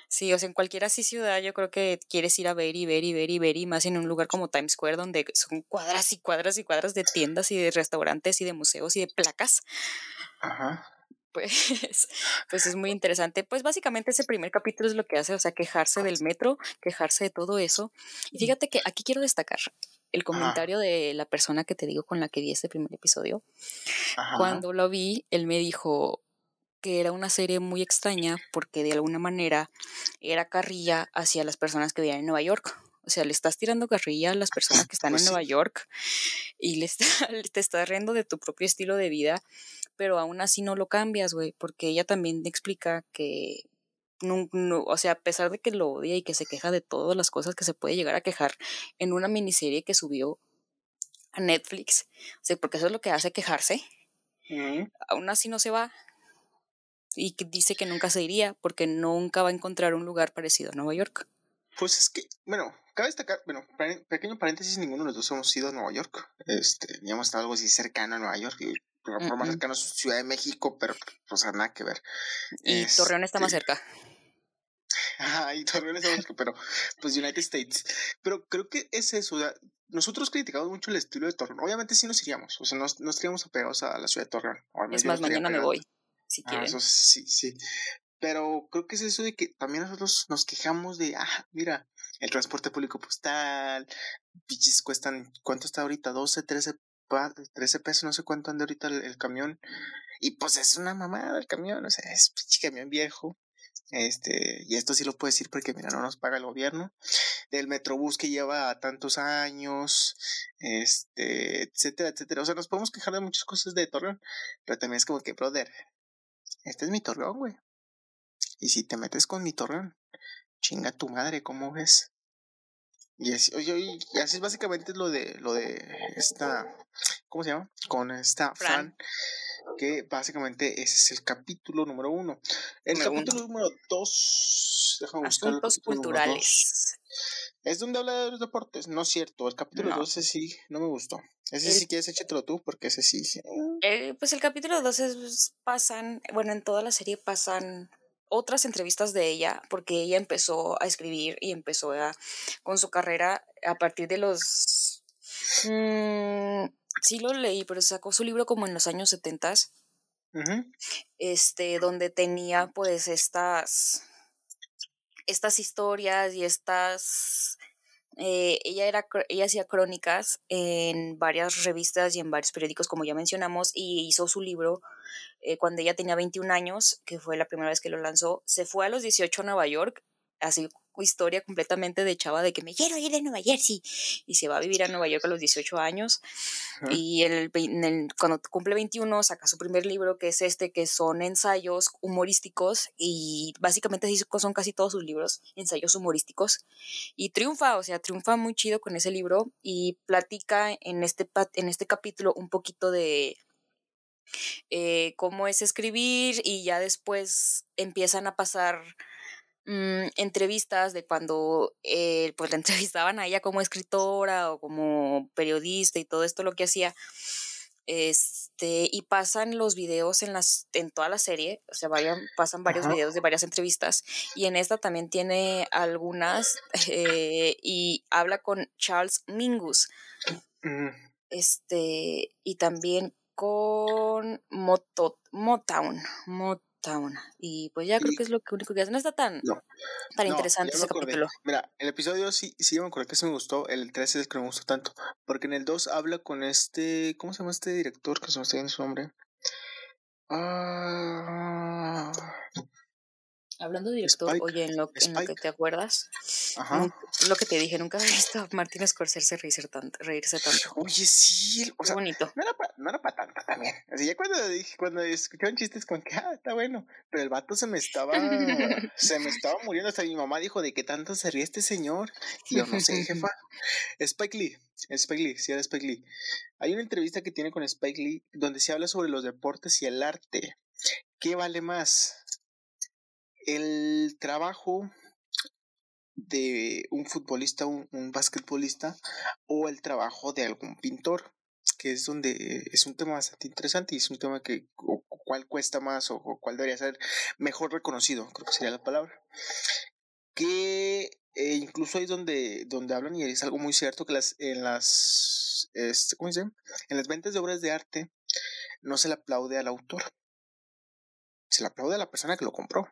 Sí, o sea, en cualquier así ciudad yo creo que quieres ir a ver y ver y ver y ver y más en un lugar como Times Square donde son cuadras y cuadras y cuadras de tiendas y de restaurantes y de museos y de placas. Ajá. Pues, pues es muy interesante. Pues básicamente ese primer capítulo es lo que hace, o sea, quejarse del metro, quejarse de todo eso. Y fíjate que aquí quiero destacar el comentario de la persona que te digo con la que vi este primer episodio. Cuando lo vi, él me dijo, que era una serie muy extraña porque de alguna manera era carrilla hacia las personas que vivían en Nueva York. O sea, le estás tirando carrilla a las personas que están pues en Nueva York y le te estás riendo de tu propio estilo de vida, pero aún así no lo cambias, güey, porque ella también explica que no, o sea, a pesar de que lo odia y que se queja de todas las cosas que se puede llegar a quejar en una miniserie que subió a Netflix, o sea, porque eso es lo que hace quejarse, aún así no se va y que dice que nunca se iría porque nunca va a encontrar un lugar parecido a Nueva York. Pues es que, bueno, cabe destacar, bueno, pequeño paréntesis, ninguno de los dos hemos ido a Nueva York. Este, ni hemos estado algo así cercano a Nueva York. por, más cercano es Ciudad de México, pero pues nada que ver. Y Torreón está más este cerca. Ajá, y Torreón está más cerca, pero pues United States. Pero creo que es eso, nosotros criticamos mucho el estilo de Torreón. Obviamente sí nos iríamos, o sea, nos, nos estaríamos apegados a la ciudad de Torreón. es más, mañana me voy si ah, eso sí, sí. Pero creo que es eso de que también nosotros nos quejamos de, ah, mira, el transporte público postal, pichis cuestan, ¿cuánto está ahorita? 12, 13, 13 pesos, no sé cuánto anda ahorita el, camión. Y pues es una mamada el camión, o sea, es pinche camión viejo. Este, y esto sí lo puedo decir porque, mira, no nos paga el gobierno. Del Metrobús que lleva tantos años, este, etcétera, etcétera. O sea, nos podemos quejar de muchas cosas de Torreón, pero también es como que, brother, este es mi torreón, güey. Y si te metes con mi torreón, chinga tu madre, ¿cómo ves? Y así, oye, y así es básicamente lo de lo de esta ¿cómo se llama? Con esta Fran, que básicamente ese es el capítulo número uno. El capítulo número dos, déjame Asuntos culturales. Es donde habla de los deportes, no es cierto. El capítulo 12 sí, no me gustó. Ese sí quieres échatelo tú, porque ese sí. Eh, pues el capítulo 12 pasan, bueno, en toda la serie pasan otras entrevistas de ella, porque ella empezó a escribir y empezó a, con su carrera a partir de los... Mm, sí lo leí, pero sacó su libro como en los años 70, este, donde tenía pues estas estas historias y estas eh, ella, era, ella hacía crónicas en varias revistas y en varios periódicos, como ya mencionamos, y hizo su libro eh, cuando ella tenía 21 años, que fue la primera vez que lo lanzó. Se fue a los 18 a Nueva York, así historia completamente de chava de que me quiero ir de Nueva Jersey y se va a vivir a Nueva York a los 18 años y el, cuando cumple 21 saca su primer libro que es este que son ensayos humorísticos y básicamente son casi todos sus libros ensayos humorísticos y triunfa o sea triunfa muy chido con ese libro y platica en este en este capítulo un poquito de eh, cómo es escribir y ya después empiezan a pasar Mm, entrevistas de cuando eh, pues la entrevistaban a ella como escritora o como periodista y todo esto lo que hacía. Este, y pasan los videos en las, en toda la serie, o sea, vayan, pasan varios videos de varias entrevistas. Y en esta también tiene algunas, eh, y habla con Charles Mingus. Mm. Este, y también con Moto, Motown, y pues ya creo que es lo único que hacen. No está tan, tan interesante ese capítulo. Mira, el episodio sí, sí me acuerdo que se me gustó. El 3 es el que me gustó tanto. Porque en el 2 habla con este. ¿Cómo se llama este director? Que se me está en su nombre. Ah. Hablando de director, oye, en lo, en lo, que te acuerdas, Ajá. lo que te dije, nunca había visto a Martín Scorsese reírse tanto. Reírse tanto. Oye, sí, o sea, bonito. No era para no era tanto también. Así ya cuando dije, cuando escucharon chistes con que, ah, está bueno, pero el vato se me estaba, se me estaba muriendo. Hasta mi mamá dijo, ¿de qué tanto se ríe este señor? Y yo, no sé, jefa. Spike Lee, Spike Lee, sí era Spike Lee. Hay una entrevista que tiene con Spike Lee donde se habla sobre los deportes y el arte. ¿Qué vale más? El trabajo de un futbolista, un, basquetbolista o el trabajo de algún pintor, que es donde es un tema bastante interesante y es un tema que cuál cuesta más o, cuál debería ser mejor reconocido, creo que sería la palabra. Que eh, incluso ahí donde, donde hablan, y es algo muy cierto, que las, en las este, ¿cómo dice? En las ventas de obras de arte no se le aplaude al autor. Se le aplaude a la persona que lo compró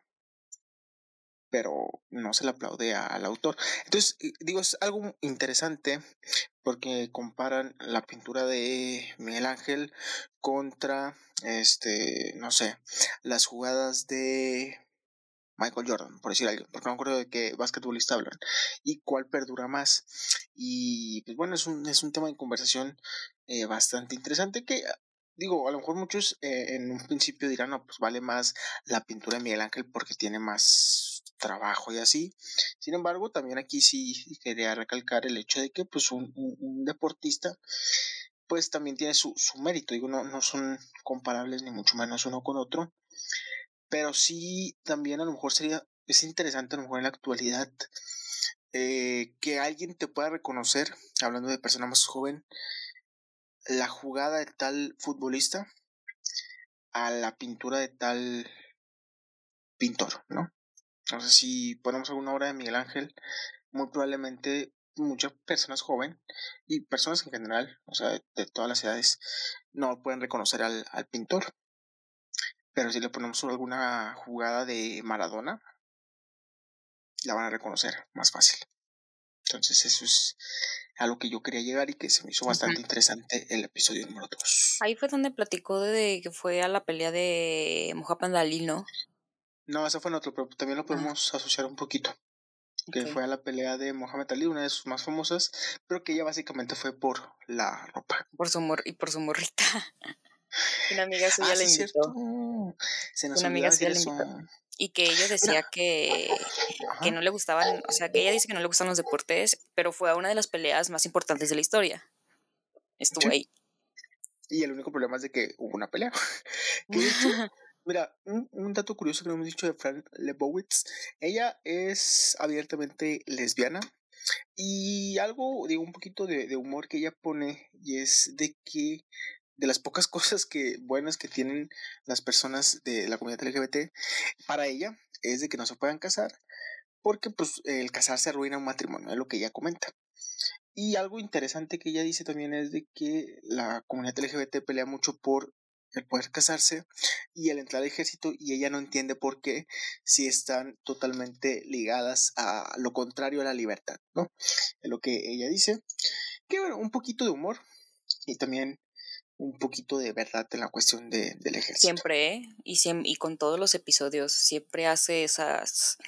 pero no se le aplaude al autor. Entonces, digo, es algo interesante porque comparan la pintura de Miguel Ángel contra, este, no sé, las jugadas de Michael Jordan, por decir algo, porque no me acuerdo de qué basquetbolista hablan, y cuál perdura más. Y pues bueno, es un, es un tema de conversación eh, bastante interesante que digo, a lo mejor muchos eh, en un principio dirán, no, pues vale más la pintura de Miguel Ángel porque tiene más trabajo y así. Sin embargo, también aquí sí quería recalcar el hecho de que pues un, deportista pues también tiene su, su mérito, digo, no, no son comparables ni mucho menos uno con otro, pero sí también a lo mejor sería, es interesante a lo mejor en la actualidad eh, que alguien te pueda reconocer, hablando de persona más joven, la jugada de tal futbolista a la pintura de tal pintor, ¿no? Entonces, si ponemos alguna obra de Miguel Ángel, muy probablemente muchas personas jóvenes y personas en general, o sea, de todas las edades, no pueden reconocer al, al pintor. Pero si le ponemos alguna jugada de Maradona, la van a reconocer más fácil. Entonces, eso es a lo que yo quería llegar y que se me hizo bastante interesante el episodio número 2. Ahí fue donde platicó de que fue a la pelea de Mohamed Ali, ¿no? No, ese fue en otro, pero también lo ah. podemos asociar un poquito. Que fue a la pelea de Mohamed Ali, una de sus más famosas, pero que ella básicamente fue por la ropa. Por su mor y por su morrita. una amiga suya ah, le invitó. Se nos una amiga suya le invitó. Y que ella decía que, que no le gustaban, o sea, que ella dice que no le gustan los deportes, pero fue a una de las peleas más importantes de la historia. Estuvo ahí. Y el único problema es de que hubo una pelea. De hecho, Mira, un, dato curioso que no hemos dicho de Fran Lebowitz. Ella es abiertamente lesbiana. Y algo, digo, un poquito de, humor que ella pone, y es de que de las pocas cosas que buenas que tienen las personas de la comunidad LGBT, para ella es de que no se puedan casar, porque pues el casarse arruina un matrimonio, es lo que ella comenta. Y algo interesante que ella dice también es de que la comunidad LGBT pelea mucho por el poder casarse y el entrar al ejército y ella no entiende por qué si están totalmente ligadas a lo contrario a la libertad, ¿no? Es lo que ella dice. Que bueno, un poquito de humor y también un poquito de verdad en la cuestión de, del ejército. Siempre, ¿eh? Y, y con todos los episodios, siempre hace esas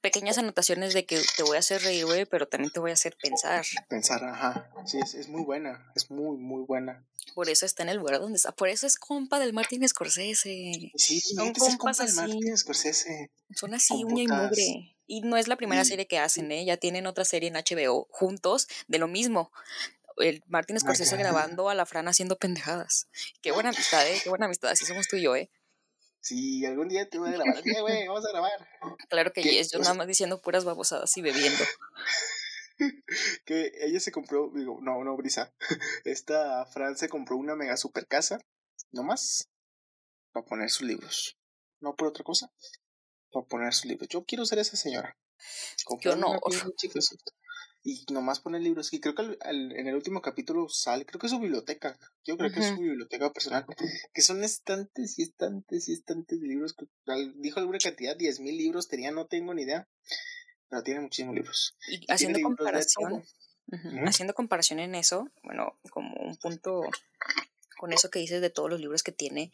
pequeñas anotaciones de que te voy a hacer reír, güey, pero también te voy a hacer pensar. Pensar, ajá. Sí, es, es, muy buena, es muy, muy buena. Por eso está en el lugar donde está. Por eso es compa del Martin Scorsese. Sí, son compas del Martin Scorsese. Son así, uña y mugre. Y no es la primera serie que hacen, ¿eh? Ya tienen otra serie en HBO juntos de lo mismo el Martin Scorsese grabando a la Fran haciendo pendejadas. Qué buena amistad, ¿eh? Qué buena amistad. Así somos tú y yo, ¿eh? Sí, algún día te voy a grabar. Sí, güey, vamos a grabar. Claro que yes, yo nada más diciendo puras babosadas y bebiendo. que ella se compró, digo, no, no, Brisa. Esta Fran se compró una mega super casa, nomás, para poner sus libros. No por otra cosa, para poner sus libros. Yo quiero ser esa señora. yo no y nomás pone libros. Y creo que en el último capítulo sale, creo que es su biblioteca. Yo creo que es su biblioteca personal. Que son estantes y estantes y estantes de libros. dijo alguna cantidad, diez mil libros tenía, no tengo ni idea. Pero tiene muchísimos libros. Y, haciendo comparación. Haciendo comparación en eso, bueno, como un punto con eso que dices de todos los libros que tiene,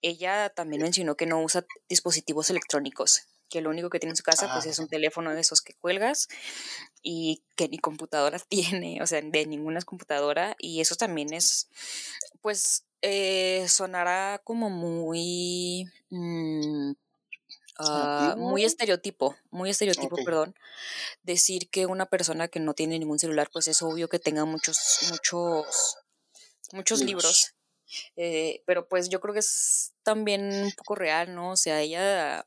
ella también mencionó que no usa dispositivos electrónicos que lo único que tiene en su casa pues es un teléfono de esos que cuelgas y que ni computadora tiene, o sea, de ninguna computadora y eso también es, pues, eh, sonará como muy... Mm, ah, muy estereotipo, muy estereotipo, perdón, decir que una persona que no tiene ningún celular, pues es obvio que tenga muchos, muchos, muchos libros. Eh, pero pues yo creo que es también un poco real, ¿no? O sea, ella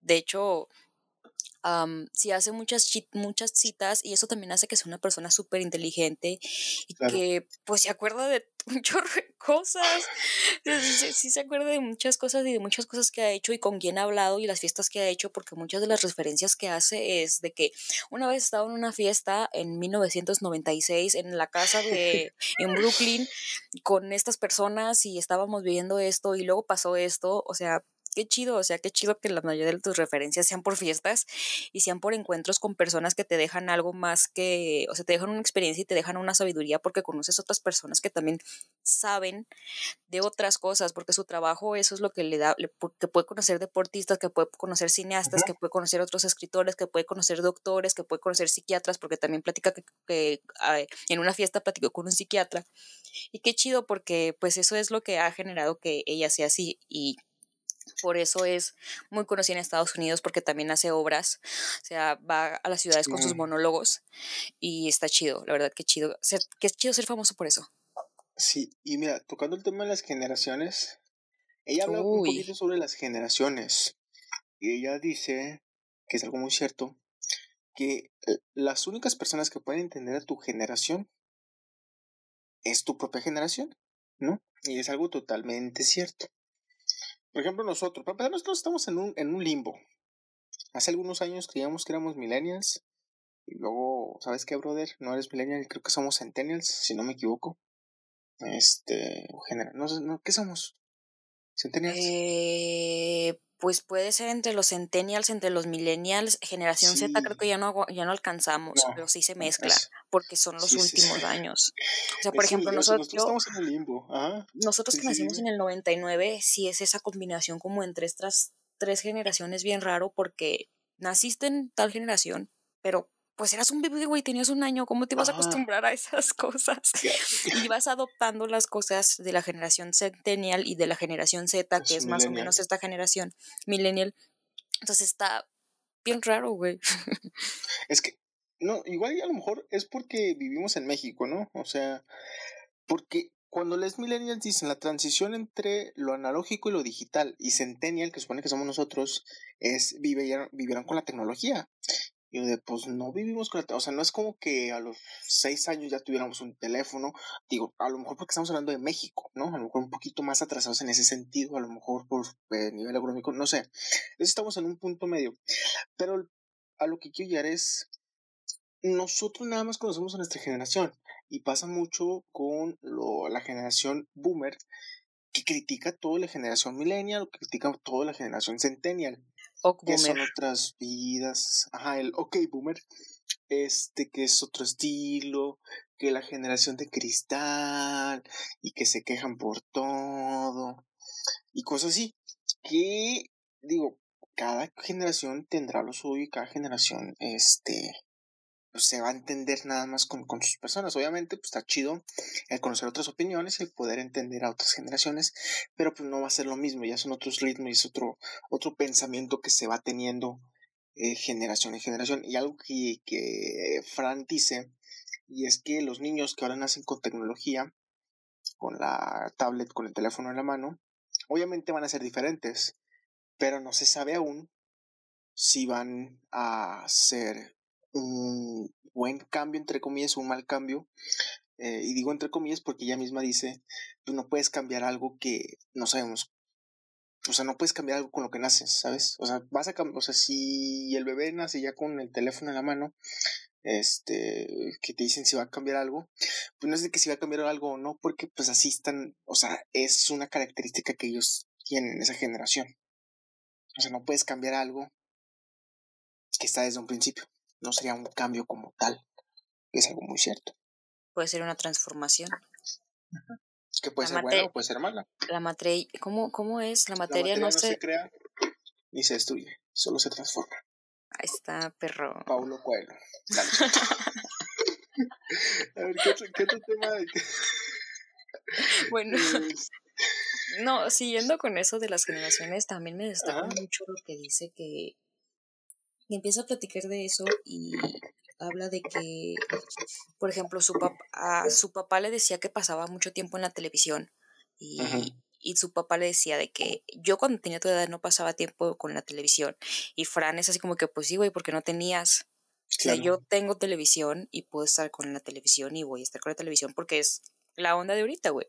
de hecho, sí hace muchas, muchas citas y eso también hace que sea una persona súper inteligente y que pues se acuerda de un chorro de cosas. Sí, se acuerda de muchas cosas y de muchas cosas que ha hecho y con quién ha hablado y las fiestas que ha hecho porque muchas de las referencias que hace es de que una vez estaba en una fiesta en 1996 en la casa de en Brooklyn con estas personas y estábamos viviendo esto y luego pasó esto, o sea, qué chido, o sea, qué chido que la mayoría de tus referencias sean por fiestas y sean por encuentros con personas que te dejan algo más que, o sea, te dejan una experiencia y te dejan una sabiduría porque conoces otras personas que también saben de otras cosas, porque su trabajo eso es lo que le da, que puede conocer deportistas, que puede conocer cineastas, que puede conocer otros escritores, que puede conocer doctores, que puede conocer psiquiatras, porque también platica que, en una fiesta platicó con un psiquiatra. Y qué chido porque pues eso es lo que ha generado que ella sea así y por eso es muy conocida en Estados Unidos porque también hace obras, o sea, va a las ciudades con sus monólogos y está chido, la verdad que chido, que es chido ser famoso por eso. Sí, y mira, tocando el tema de las generaciones, ella habla un poquito sobre las generaciones y ella dice, que es algo muy cierto, que eh, las únicas personas que pueden entender a tu generación es tu propia generación, ¿no? Y es algo totalmente cierto. Por ejemplo, nosotros, para nosotros estamos en un, en un limbo. Hace algunos años creíamos que éramos millennials. Y luego, ¿sabes qué, brother? No eres millennial, creo que somos centennials, si no me equivoco. Este, general, no no, ¿qué somos? ¿Centennials? Eh, pues puede ser entre los centennials, entre los millennials, generación Z creo que ya no, ya no alcanzamos, pero sí se mezcla, porque son los últimos años. O sea, por ejemplo, nosotros... Nosotros estamos en el limbo. Nosotros que nacimos en el 99, sí es esa combinación como entre estas tres generaciones bien raro, porque naciste en tal generación, pero pues eras un bebé, güey, tenías un año, ¿cómo te ibas a acostumbrar a esas cosas? Y vas adoptando las cosas de la generación centennial y de la generación Z, que es más o menos esta generación millennial. Entonces está bien raro, güey. Es que, no, igual a lo mejor es porque vivimos en México, ¿no? O sea, porque cuando les millennials dicen la transición entre lo analógico y lo digital y centennial, que supone que somos nosotros, es vivieron, vivieron con la tecnología. Y de, pues no vivimos con la, o sea, no es como que a los seis años ya tuviéramos un teléfono, digo, a lo mejor porque estamos hablando de México, ¿no? A lo mejor un poquito más atrasados en ese sentido, a lo mejor por eh, nivel económico, no sé. Estamos en un punto medio. Pero a lo que quiero llegar es, nosotros nada más conocemos a nuestra generación y pasa mucho con lo, la generación boomer que critica toda la generación millennial, que critica toda la generación centennial. Ok, que son otras vidas. Ajá, el ok boomer. Este que es otro estilo, que la generación de cristal y que se quejan por todo y cosas así. Que digo, cada generación tendrá lo suyo y cada generación este pues, se va a entender nada más con, con sus personas. Obviamente, pues está chido el conocer otras opiniones, el poder entender a otras generaciones, pero pues no va a ser lo mismo, ya son otros ritmos y es otro, otro pensamiento que se va teniendo eh, generación en generación. Y algo que, que Fran dice, y es que los niños que ahora nacen con tecnología, con la tablet, con el teléfono en la mano, obviamente van a ser diferentes, pero no se sabe aún si van a ser un buen cambio, entre comillas, o un mal cambio. Eh, y digo entre comillas porque ella misma dice, tú no puedes cambiar algo que no sabemos. O sea, no puedes cambiar algo con lo que naces, ¿sabes? O sea, vas a cambiar, o sea, si el bebé nace ya con el teléfono en la mano, este, que te dicen si va a cambiar algo, pues no es de que si va a cambiar algo o no, porque pues así están, o sea, es una característica que ellos tienen en esa generación. O sea, no puedes cambiar algo que está desde un principio. No sería un cambio como tal. Es algo muy cierto. Puede ser una transformación. Que puede La ser buena o puede ser mala. La materia, ¿cómo, ¿cómo es? La La materia, no se... se... crea ni se destruye, solo se transforma. Ahí está, perro. Paulo Coelho. A ver, ¿qué otro, qué otro tema? Bueno, Es- no, siguiendo con eso de las generaciones, también me destaca Ajá. mucho lo que dice que, que empieza a platicar de eso y habla de que, por ejemplo, su, pap- a su papá le decía que pasaba mucho tiempo en la televisión y, Ajá. y su papá le decía de que yo cuando tenía tu edad no pasaba tiempo con la televisión y Fran es así como que pues sí, güey, porque no tenías. O sea, yo tengo televisión y puedo estar con la televisión y voy a estar con la televisión porque es la onda de ahorita, güey.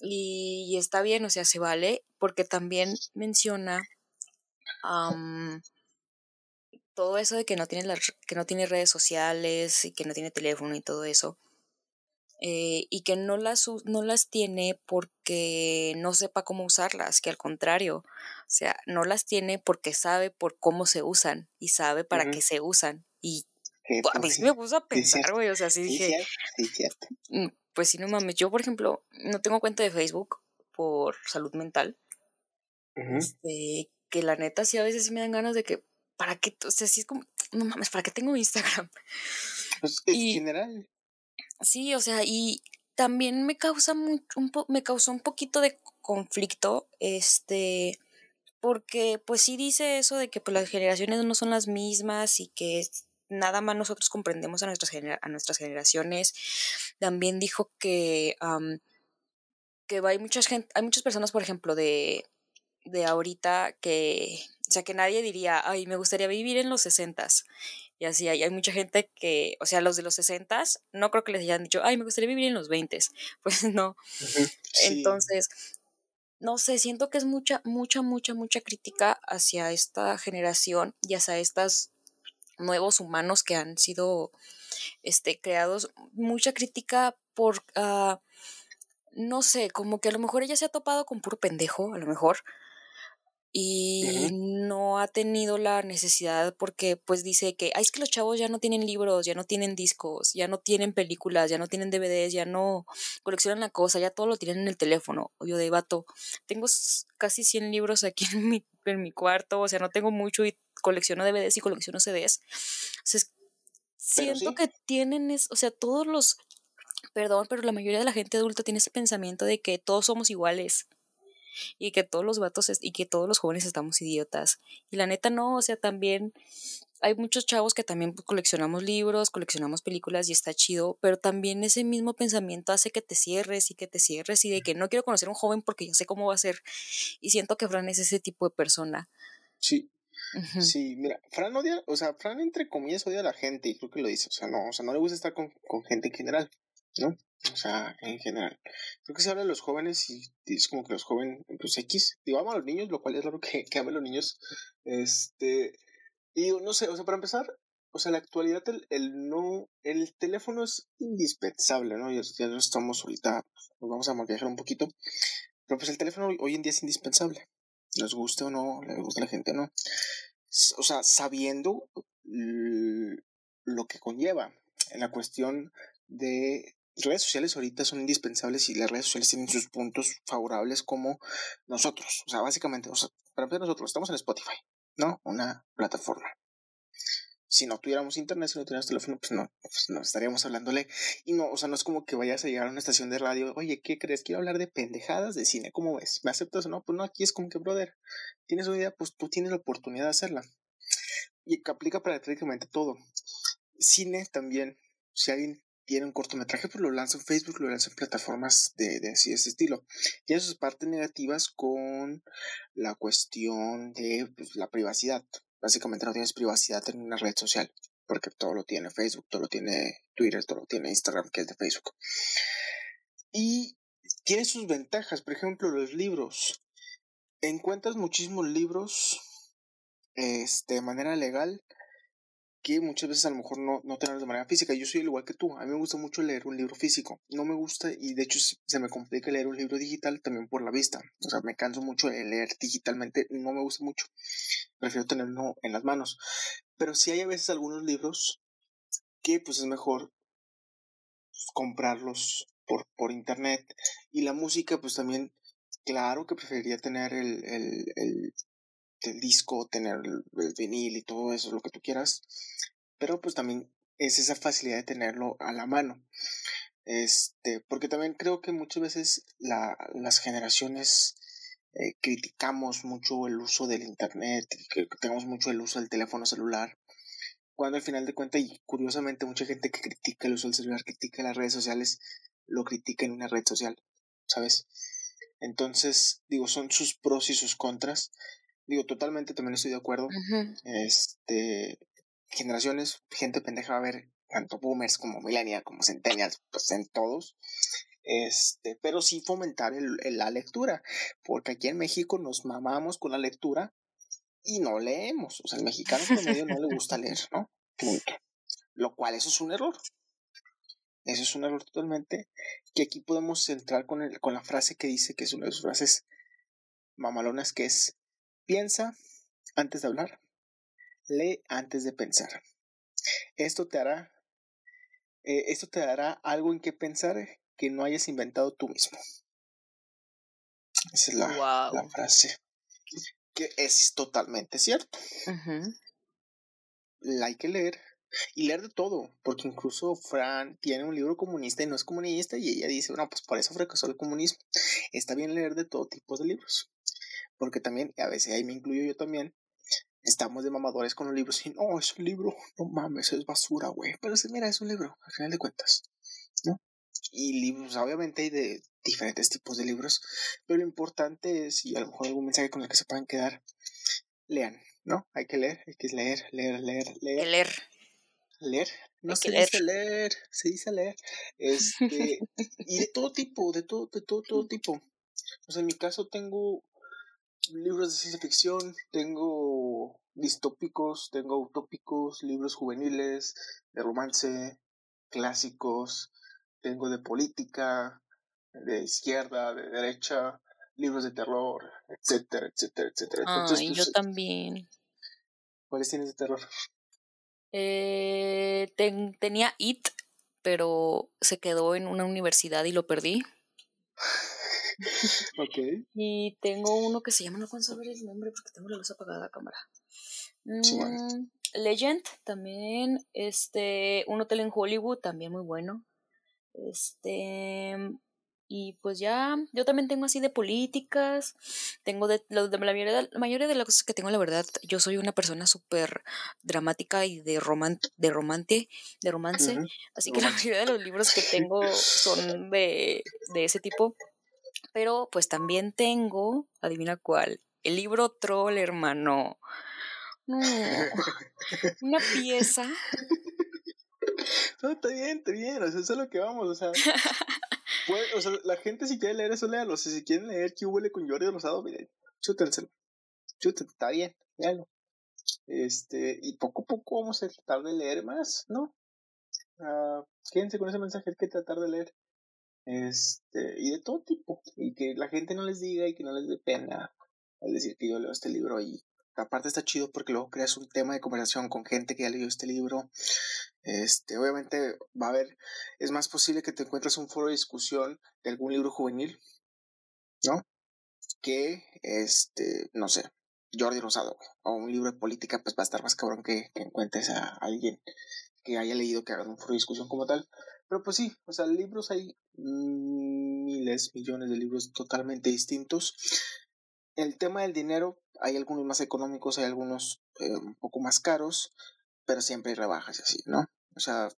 Y, y está bien, o sea, se vale, porque también menciona todo eso de que no tiene las, que no tiene redes sociales y que no tiene teléfono y todo eso. eh, y que no las, no las tiene porque no sepa cómo usarlas, que al contrario, o sea, no las tiene porque sabe por cómo se usan y sabe para qué se usan. Y Eh, a mí sí, me puso a pensar, güey, o sea, sí Sí, dije, cierto. Mm, Pues sí, no mames. Yo, por ejemplo, no tengo cuenta de Facebook por salud mental. Este, que la neta sí a veces sí me dan ganas de que, ¿para qué? O sea, sí es como, no mames, ¿para qué tengo Instagram? Pues en Y- general. Sí, o sea, y también me causa mucho, un po- me causó un poquito de conflicto, este, porque pues sí dice eso de que pues, las generaciones no son las mismas y que nada más nosotros comprendemos a nuestras, genera- a nuestras generaciones. También dijo que, que hay muchas gente, hay muchas personas, por ejemplo, de, de ahorita que, o sea, que nadie diría, ay, me gustaría vivir en los sesentas. Y así hay, hay mucha gente que, o sea, los de los sesentas, no creo que les hayan dicho, ay, me gustaría vivir en los veintes. Pues no. Sí. Entonces, no sé, siento que es mucha, mucha, mucha, mucha crítica hacia esta generación y hacia estos nuevos humanos que han sido este, creados. Mucha crítica por, ah, no sé, como que a lo mejor ella se ha topado con puro pendejo, a lo mejor. Y no ha tenido la necesidad porque pues dice que, ay, es que los chavos ya no tienen libros, ya no tienen discos, ya no tienen películas, ya no tienen DVDs, ya no coleccionan la cosa, ya todo lo tienen en el teléfono. Yo de vato, tengo casi 100 libros aquí en mi, en mi cuarto, o sea, no tengo mucho y colecciono DVDs y colecciono CDs. O sea, siento sí. que tienen, es, o sea, todos los, perdón, pero la mayoría de la gente adulta tiene ese pensamiento de que todos somos iguales y que todos los vatos y que todos los jóvenes estamos idiotas. Y la neta no, o sea, también hay muchos chavos que también pues, coleccionamos libros, coleccionamos películas y está chido, pero también ese mismo pensamiento hace que te cierres y que te cierres y de que no quiero conocer a un joven porque yo sé cómo va a ser. Y siento que Fran es ese tipo de persona. Sí, sí, mira, Fran odia, o sea, Fran entre comillas odia a la gente y creo que lo dice, o sea, no, o sea, no le gusta estar con, con gente en general, ¿no? O sea, en general. Creo que se habla de los jóvenes y es como que los jóvenes, pues X, digo, amo a los niños, lo cual es raro que, que los niños, este, y no sé, o sea, para empezar, o sea, en la actualidad el, no, el teléfono es indispensable, ¿no? Ya, ya no estamos ahorita, nos vamos a viajar un poquito, Pero pues el teléfono hoy en día es indispensable. Les guste o no, les gusta a la gente o no. O sea, sabiendo lo que conlleva en la cuestión de redes sociales ahorita son indispensables y las redes sociales tienen sus puntos favorables como nosotros. O sea, básicamente, o sea, para empezar nosotros estamos en Spotify, ¿no? Una plataforma. Si no tuviéramos internet, si no tuviéramos teléfono, pues no, pues no estaríamos hablándole. Y no, o sea, no es como que vayas a llegar a una estación de radio, oye, ¿qué crees? Quiero hablar de pendejadas de cine, ¿cómo ves? ¿Me aceptas o no? Pues no, aquí es como que, brother, tienes una idea, pues tú tienes la oportunidad de hacerla. Y que aplica prácticamente todo. Cine también, si alguien tiene un cortometraje, pues lo lanza en Facebook, lo lanza en plataformas de, de así, ese estilo. Tiene sus partes negativas con la cuestión de pues, la privacidad. Básicamente no tienes privacidad en una red social, porque todo lo tiene Facebook, todo lo tiene Twitter, todo lo tiene Instagram, que es de Facebook. Y tiene sus ventajas, por ejemplo, los libros. Encuentras muchísimos libros este, de manera legal que muchas veces a lo mejor no, no tenemos de manera física. Yo soy igual que tú. A mí me gusta mucho leer un libro físico. No me gusta y de hecho se me complica leer un libro digital también por la vista. O sea, me canso mucho de leer digitalmente. No me gusta mucho. Prefiero tenerlo en las manos. Pero sí hay a veces algunos libros que pues es mejor comprarlos por, por internet. Y la música pues también, claro que preferiría tener el, el el disco, tener el, vinil y todo eso, lo que tú quieras. Pero pues también es esa facilidad de tenerlo a la mano. Este, porque también creo que muchas veces la, las generaciones eh, criticamos mucho el uso del internet, tenemos mucho el uso del teléfono celular, cuando al final de cuentas, y curiosamente mucha gente que critica el uso del celular, critica las redes sociales, lo critica en una red social, ¿sabes? Entonces, digo, son sus pros y sus contras, Digo, totalmente también estoy de acuerdo. Este, generaciones, gente pendeja va a ver tanto boomers como millennials, como centennials, pues en todos. Este, pero sí fomentar el, la lectura, porque aquí en México nos mamamos con la lectura y no leemos. O sea, al mexicano promedio no le gusta leer, ¿no? Punto. Lo cual eso es un error. Eso es un error totalmente. Que aquí podemos entrar con, el, con la frase que dice que es una de sus frases mamalonas, que es Piensa antes de hablar. Lee antes de pensar. Esto te hará, eh, esto te dará algo en que pensar que no hayas inventado tú mismo. Esa es la, frase. Que es totalmente cierto. La hay que leer. Y leer de todo, porque incluso Fran tiene un libro comunista y no es comunista y ella dice, bueno, pues por eso fracasó el comunismo. Está bien leer de todo tipo de libros porque también, a veces ahí me incluyo yo también, estamos de mamadores con los libros y no, es un libro, no mames, es basura, güey. Pero sí, mira, es un libro, al final de cuentas, ¿no? Y libros, obviamente hay de diferentes tipos de libros, pero lo importante es, y a lo mejor algún mensaje con el que se puedan quedar, lean, ¿no? Hay que leer, hay que leer, leer, leer, leer. leer. Leer. No se dice leer, se dice leer. Este, y de todo tipo, de todo, de todo, todo tipo. O sea, en mi caso tengo libros de ciencia ficción, tengo distópicos, tengo utópicos, libros juveniles, de romance, clásicos, tengo de política, de izquierda, de derecha, libros de terror, etcétera, etcétera, etcétera. Ah, y yo también. ¿Cuáles tienes de terror? Eh, tenía IT, pero se quedó en una universidad y lo perdí. ok. Y tengo uno que se llama, no puedo saber el nombre porque tengo la luz apagada la cámara. Mm, Legend también, este, un hotel en Hollywood también muy bueno. Este, y pues ya, yo también tengo así de políticas, tengo de, de la, mayoría, la mayoría de las cosas que tengo, la verdad, yo soy una persona súper dramática y de, román de romance, de romance, así que la mayoría de los libros que tengo son de, de ese tipo. Pero pues también tengo, adivina cuál, el libro Troll, hermano. No, una pieza. No, está bien, está bien, o sea, eso es lo que vamos, o sea. o sea, la gente si quiere leer eso, léalo. Si quieren leer que huele con Jordi Rosado, miren, chútenselo. Chútenselo, está bien, léalo. Este, y poco a poco vamos a tratar de leer más, ¿no? Uh, quédense con ese mensaje, hay que tratar de leer este, y de todo tipo, y que la gente no les diga y que no les dé pena al decir que yo leo este libro y aparte está chido porque luego creas un tema de conversación con gente que ya leyó este libro. Este, obviamente va a haber, es más posible que te encuentres un foro de discusión de algún libro juvenil, ¿no? Que, este, no sé, Jordi Rosado, o un libro de política, pues va a estar más cabrón que, que encuentres a alguien que haya leído que haga un foro de discusión como tal. Pero pues sí, o sea, libros hay miles, millones de libros totalmente distintos. El tema del dinero, hay algunos más económicos, hay algunos eh, un poco más caros, pero siempre hay rebajas así, ¿no? O sea,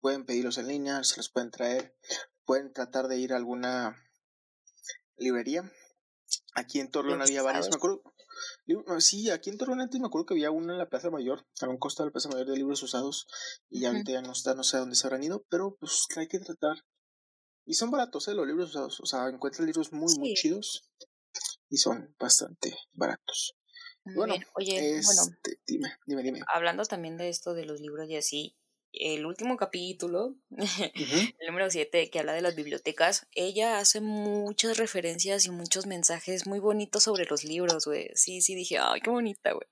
pueden pedirlos en línea, se los pueden traer, pueden tratar de ir a alguna librería. Aquí en Torreón había varias, me acuerdo. Sí, aquí en Torreón antes me acuerdo que había una en la Plaza Mayor, a un costo de la Plaza Mayor de libros usados, y ya ahorita ya no está, no sé a dónde se habrán ido, pero pues hay que tratar. Y son baratos, ¿eh? Los libros usados, o sea, encuentran libros muy, muy chidos, y son bastante baratos. bueno, oye, bueno, este, dime, dime, dime. Hablando también de esto de los libros y así, el último capítulo, el número 7, que habla de las bibliotecas, ella hace muchas referencias y muchos mensajes muy bonitos sobre los libros, güey. Sí, sí, dije, ay, qué bonita, güey.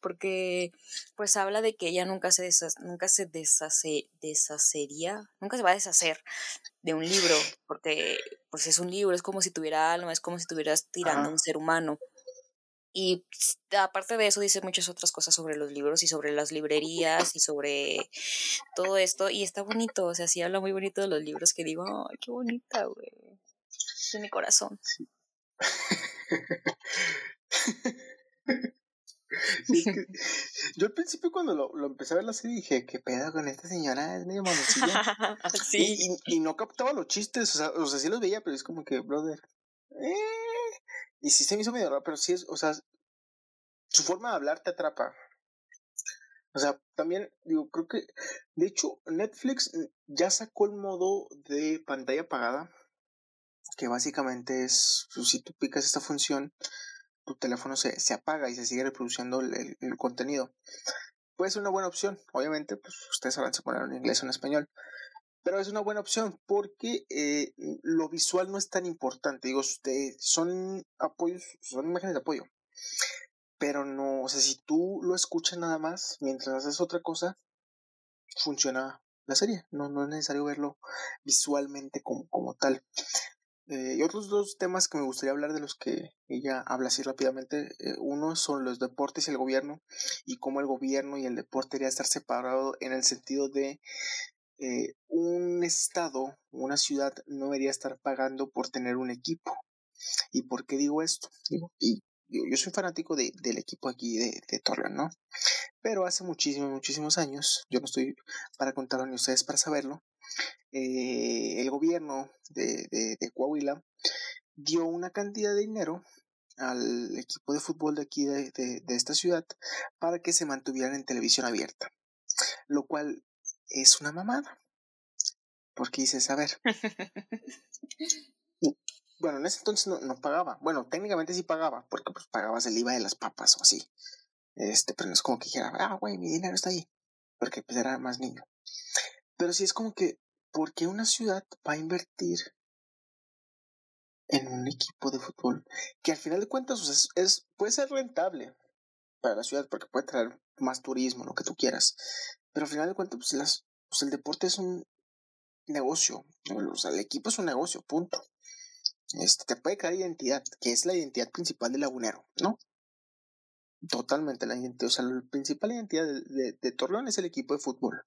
Porque, pues, habla de que ella nunca se, nunca se deshace, deshacería, nunca se va a deshacer de un libro, porque, pues, es un libro, es como si tuviera alma, es como si estuvieras tirando a un ser humano. Y aparte de eso dice muchas otras cosas sobre los libros y sobre las librerías y sobre todo esto. Y está bonito, o sea, sí habla muy bonito de los libros que digo, ay, qué bonita, güey. De mi corazón. yo al principio cuando lo, lo, empecé a ver la serie dije, ¿qué pedo con esta señora? Es medio mamosilla. sí. Y, y, no captaba los chistes, o sea, o sea, sí los veía, pero es como que, brother, eh, y sí se me hizo medio raro, pero sí es, o sea, su forma de hablar te atrapa. O sea, también, digo, creo que, de hecho, Netflix ya sacó el modo de pantalla apagada, que básicamente es, pues, si tú picas esta función, tu teléfono se, se apaga y se sigue reproduciendo el, el, contenido. Puede ser una buena opción, obviamente, pues ustedes sabrán si poner en inglés o en español, pero es una buena opción porque eh, lo visual no es tan importante. Digo, son apoyos, son imágenes de apoyo. Pero no, o sea, si tú lo escuchas nada más mientras haces otra cosa, funciona la serie. No, no es necesario verlo visualmente como, como tal. Eh, y otros dos temas que me gustaría hablar de los que ella habla así rápidamente. Eh, uno son los deportes y el gobierno y cómo el gobierno y el deporte debería estar separado en el sentido de eh, un estado, una ciudad no debería estar pagando por tener un equipo. ¿Y por qué digo esto? y yo, soy fanático de, del equipo aquí de, de Torreón, ¿no? Pero hace muchísimos, muchísimos años, yo no estoy para contarlo ni ustedes para saberlo, eh, el gobierno de, de, Coahuila dio una cantidad de dinero al equipo de fútbol de aquí de, de, esta ciudad para que se mantuvieran en televisión abierta. Lo cual es una mamada. Porque dices, a ver. bueno, en ese entonces no, no, pagaba. Bueno, técnicamente sí pagaba, porque pues pagabas el IVA de las papas o así. Este, pero no es como que dijera, ah, güey, mi dinero está ahí. Porque pues era más niño. Pero sí es como que, ¿por qué una ciudad va a invertir en un equipo de fútbol? Que al final de cuentas es, es, puede ser rentable para la ciudad porque puede traer más turismo, lo que tú quieras. Pero al final de cuentas, pues, las, pues el deporte es un negocio. O sea, el equipo es un negocio, punto. Este, te puede crear identidad, que es la identidad principal del lagunero, ¿no? Totalmente la identidad. O sea, la principal identidad de, de, Torreón es el equipo de fútbol.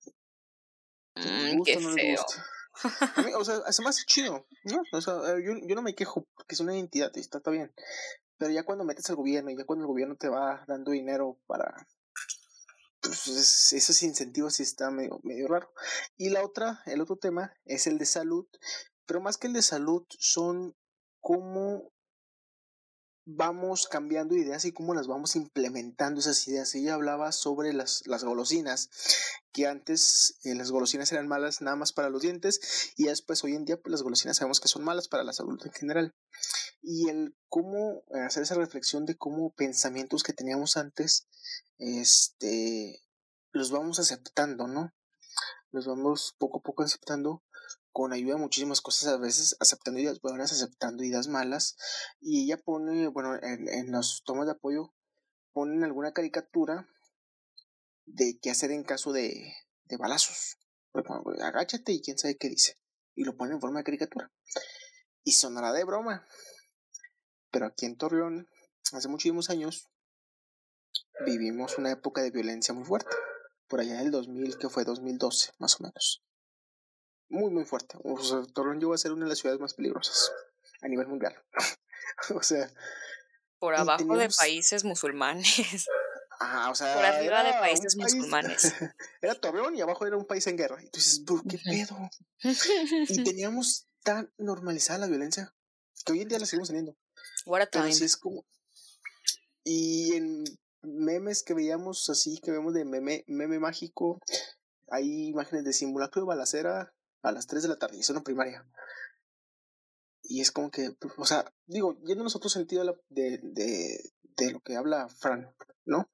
Mm, qué no feo. o sea, hace más chido, ¿no? O sea, eh, yo, yo no me quejo porque es una identidad y está, está bien. Pero ya cuando metes al gobierno y ya cuando el gobierno te va dando dinero para pues esos incentivos sí está medio, medio raro. Y la otra, el otro tema es el de salud, pero más que el de salud son cómo vamos cambiando ideas y cómo las vamos implementando esas ideas. Ella hablaba sobre las, las golosinas, que antes eh, las golosinas eran malas nada más para los dientes y después hoy en día pues, las golosinas sabemos que son malas para la salud en general. Y el cómo hacer esa reflexión de cómo pensamientos que teníamos antes este, los vamos aceptando, ¿no? Los vamos poco a poco aceptando con ayuda de muchísimas cosas, a veces aceptando ideas buenas, aceptando ideas malas, y ella pone, bueno, en, en los tomas de apoyo, ponen alguna caricatura de qué hacer en caso de, de balazos. agáchate y quién sabe qué dice. Y lo ponen en forma de caricatura. Y sonará de broma. Pero aquí en Torreón, hace muchísimos años, vivimos una época de violencia muy fuerte. Por allá en el 2000, que fue 2012, más o menos. Muy, muy fuerte. O sea, Torreón llegó a ser una de las ciudades más peligrosas a nivel mundial. o sea. Por abajo de países musulmanes. Ah, o sea. Por arriba de países musulmanes. era Torreón y abajo era un país en guerra. Y tú dices, ¿qué pedo? y teníamos tan normalizada la violencia que hoy en día la seguimos teniendo. What a time. es como. Y en memes que veíamos así, que vemos de meme, meme mágico, hay imágenes de simulacro de balacera a las 3 de la tarde, y eso en primaria. Y es como que, o sea, digo, yéndonos otro sentido de, de, de lo que habla Fran, ¿no?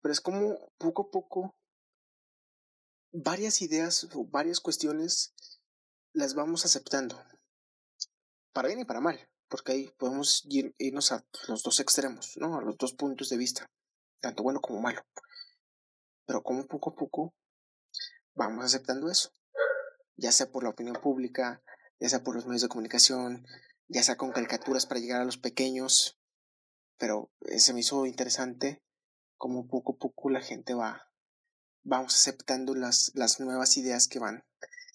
Pero es como poco a poco varias ideas o varias cuestiones las vamos aceptando. Para bien y para mal, porque ahí podemos irnos a los dos extremos, ¿no? A los dos puntos de vista, tanto bueno como malo. Pero como poco a poco vamos aceptando eso, ya sea por la opinión pública, ya sea por los medios de comunicación, ya sea con caricaturas para llegar a los pequeños, pero se me hizo interesante como poco a poco la gente va, vamos aceptando las, las nuevas ideas que van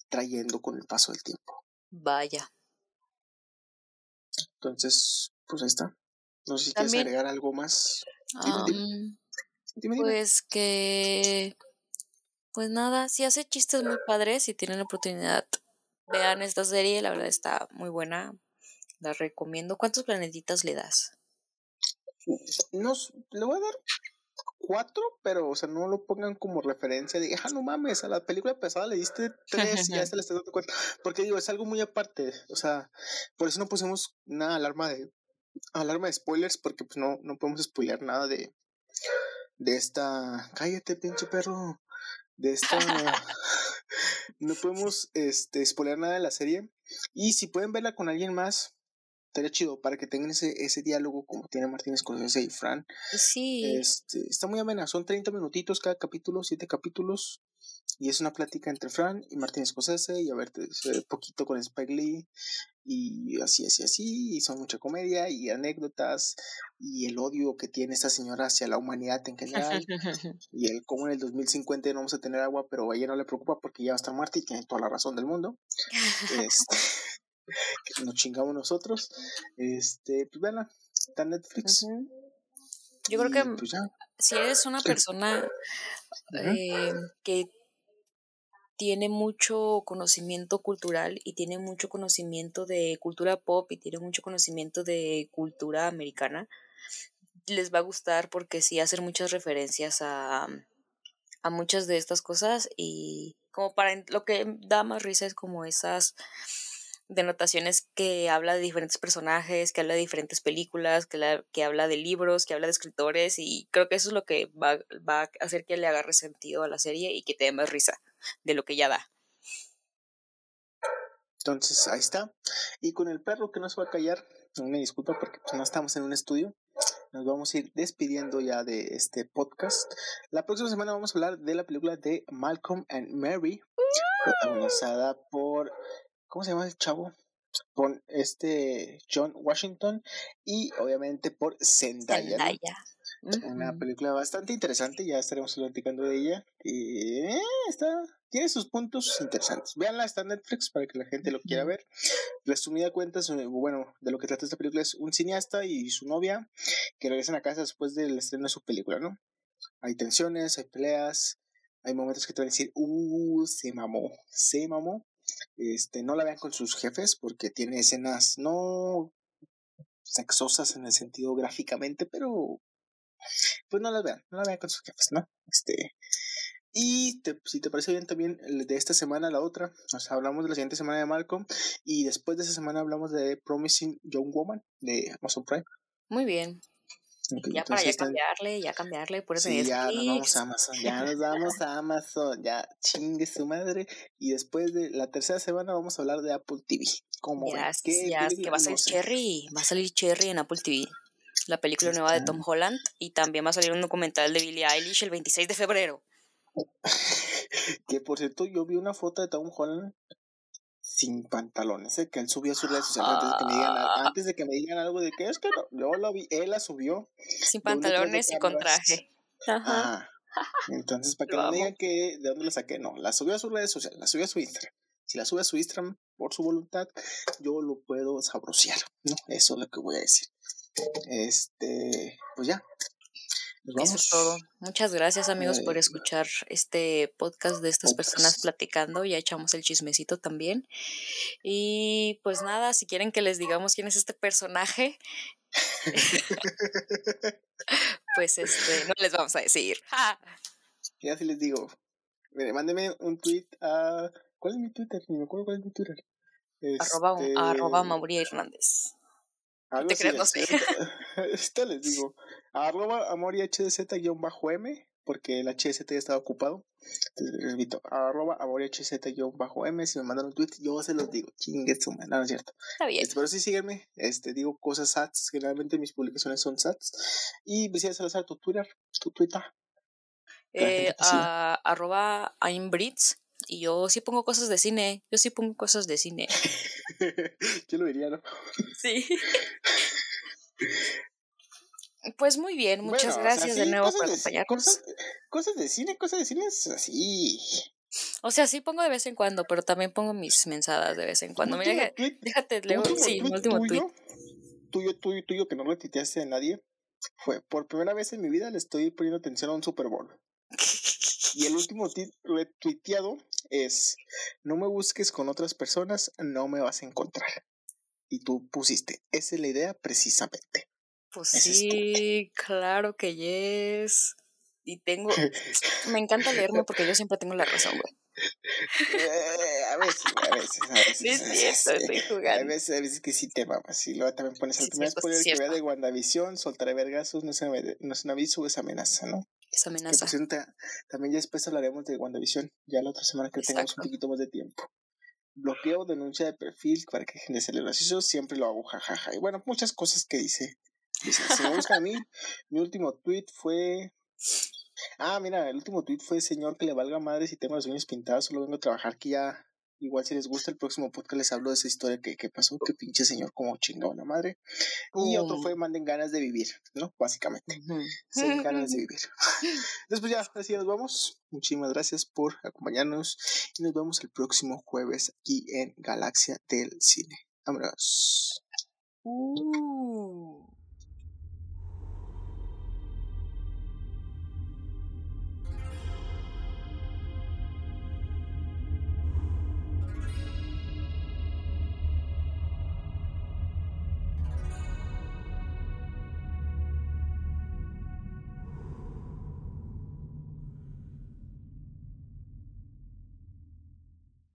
trayendo con el paso del tiempo. Vaya. Entonces, pues ahí está. No sé si quieres agregar algo más. Pues que, pues nada, si hace chistes muy padres, si tienen la oportunidad, vean esta serie, la verdad está muy buena, la recomiendo. ¿Cuántos planetitas le das? Nos, le voy a dar cuatro, pero, o sea, no lo pongan como referencia de, ah, no mames, a la película pasada le diste tres y ya se le está dando cuenta. Porque digo, es algo muy aparte, o sea, por eso no pusimos una alarma de, alarma de spoilers, porque pues no, no podemos spoiler nada de, de esta, cállate, pinche perro, de esta, no podemos, este, spoiler nada de la serie. Y si pueden verla con alguien más, estaría chido para que tengan ese, ese diálogo como tiene Martínez Scorsese y Fran. Sí. Este, está muy amena, son 30 minutitos cada capítulo, 7 capítulos. Y es una plática entre Fran y Martínez Scorsese y a ver, poquito con Spike Lee y así, así, así, y son mucha comedia y anécdotas y el odio que tiene esta señora hacia la humanidad en general y el cómo en el 2050 no vamos a tener agua, pero a ella no le preocupa porque ya va a estar muerta y tiene toda la razón del mundo. este, nos chingamos nosotros. Este, pues bueno, está Netflix. Yo creo que pues, si eres una persona eh, que tiene mucho conocimiento cultural y tiene mucho conocimiento de cultura pop y tiene mucho conocimiento de cultura americana, les va a gustar porque sí hacen muchas referencias a, a muchas de estas cosas y como para lo que da más risa es como esas denotaciones que habla de diferentes personajes, que habla de diferentes películas, que, que habla de libros, que habla de escritores y creo que eso es lo que va, va a hacer que le agarre sentido a la serie y que te dé más risa de lo que ya da. Entonces, ahí está. Y con el perro que no se va a callar, una disculpa porque pues, no estamos en un estudio. Nos vamos a ir despidiendo ya de este podcast. La próxima semana vamos a hablar de la película de Malcolm and Mary, protagonizada por ¿cómo se llama el chavo? Por este John Washington y obviamente por Zendaya. Una película bastante interesante, ya estaremos platicando de ella. Y eh, está, tiene sus puntos interesantes. Veanla, está en Netflix para que la gente lo quiera ver. Resumida cuenta, bueno, de lo que trata esta película es un cineasta y su novia que regresan a casa después del estreno de su película, ¿no? Hay tensiones, hay peleas, hay momentos que te van a decir, uh, se mamó, se mamó. Este, no la vean con sus jefes porque tiene escenas no sexosas en el sentido gráficamente, pero pues no las vean, no la vean con sus jefes, ¿no? Este, y si te parece bien también de esta semana la otra, sea, hablamos de la siguiente semana de Malcolm y después de esa semana hablamos de Promising Young Woman de Amazon Prime. Muy bien. ya para ya cambiarle, ya cambiarle, por eso sí, ya nos vamos a Amazon, ya nos vamos a Amazon, ya chingue su madre. Y después de la tercera semana vamos a hablar de Apple TV. ¿Cómo ya, ya que va a salir Cherry, va a salir Cherry en Apple TV. La película nueva de Tom Holland y también va a salir un documental de Billie Eilish el 26 de febrero. que por cierto, yo vi una foto de Tom Holland sin pantalones, ¿eh? que él subió a sus redes sociales antes de que me digan, ah. antes de que me digan algo de que es que no, yo lo vi, él la subió. Sin pantalones y con traje. Ajá. Entonces, para que no me digan que de dónde la saqué, no, la subió a sus redes sociales, la subió a su Instagram. Si la sube a su Instagram por su voluntad, yo lo puedo sabrosear, ¿no? Eso es lo que voy a decir. Este, pues ya, eso es todo. Muchas gracias amigos por escuchar este podcast de estas personas platicando. Ya echamos el chismecito también. Y pues nada, si quieren que les digamos quién es este personaje, pues este, no les vamos a decir. Ya si les digo. Mire, mándeme un tweet a... ¿Cuál es mi Twitter? Ni me acuerdo cuál es mi Twitter. Arroba, arroba este Mauri Hernández. Algo ¿Te crees? No sé. Esto les digo. Arroba amorihz-m, porque el HZ ya estaba ocupado. Entonces, repito, arroba amorihz-m. Si me mandan un tweet, yo se los digo. Chingue su no, no es cierto. Está bien. Este, pero sí, sígueme. Este, digo cosas sats. Generalmente mis publicaciones son sats. Y pues, a Salazar, tu Twitter, tu Twitter. Eh, arroba Brits y yo sí pongo cosas de cine, yo sí pongo cosas de cine. yo lo diría, ¿no? Sí. Pues muy bien, muchas gracias de nuevo por acompañarnos. Cosas, de cine, cosas de cine es así. O sea, sí pongo de vez en cuando, pero también pongo mis mensadas de vez en cuando. Mira, déjate, leo, sí, mi último tweet. Tuyo, tuyo, tuyo, que no lo tuiteaste a nadie, fue por primera vez en mi vida le estoy poniendo atención a un Super Bowl. Y el último tuiteado es, no me busques con otras personas, no me vas a encontrar. Y tú pusiste, esa es la idea precisamente. Pues sí, claro que yes. Y tengo, me encanta leerme porque yo siempre tengo la razón, güey. Eh, a veces, a veces, a veces. Es estoy jugando. A veces, a veces que sí te mamas. Y luego también pones el primer spoiler que vea de WandaVision, soltaré vergazos, no es, no es un aviso, es amenaza, ¿no? Amenaza. también ya después hablaremos de WandaVision, ya la otra semana que tengamos un poquito más de tiempo. Bloqueo, denuncia de perfil para que gente se le gracioso, siempre lo hago jajaja. Y bueno, muchas cosas que dice. dice si me buscan a mí, mi último tweet fue Ah, mira, el último tweet fue, señor, que le valga madre si tengo las uñas pintadas, solo vengo a trabajar, que ya, igual si les gusta el próximo podcast les hablo de esa historia que, que pasó, que pinche señor como chingado la madre. Y otro fue, manden ganas de vivir, ¿no? Básicamente. Uh ganas de vivir. Después ya, así nos vamos. Muchísimas gracias por acompañarnos y nos vemos el próximo jueves aquí en Galaxia del Cine. Vámonos. Uh.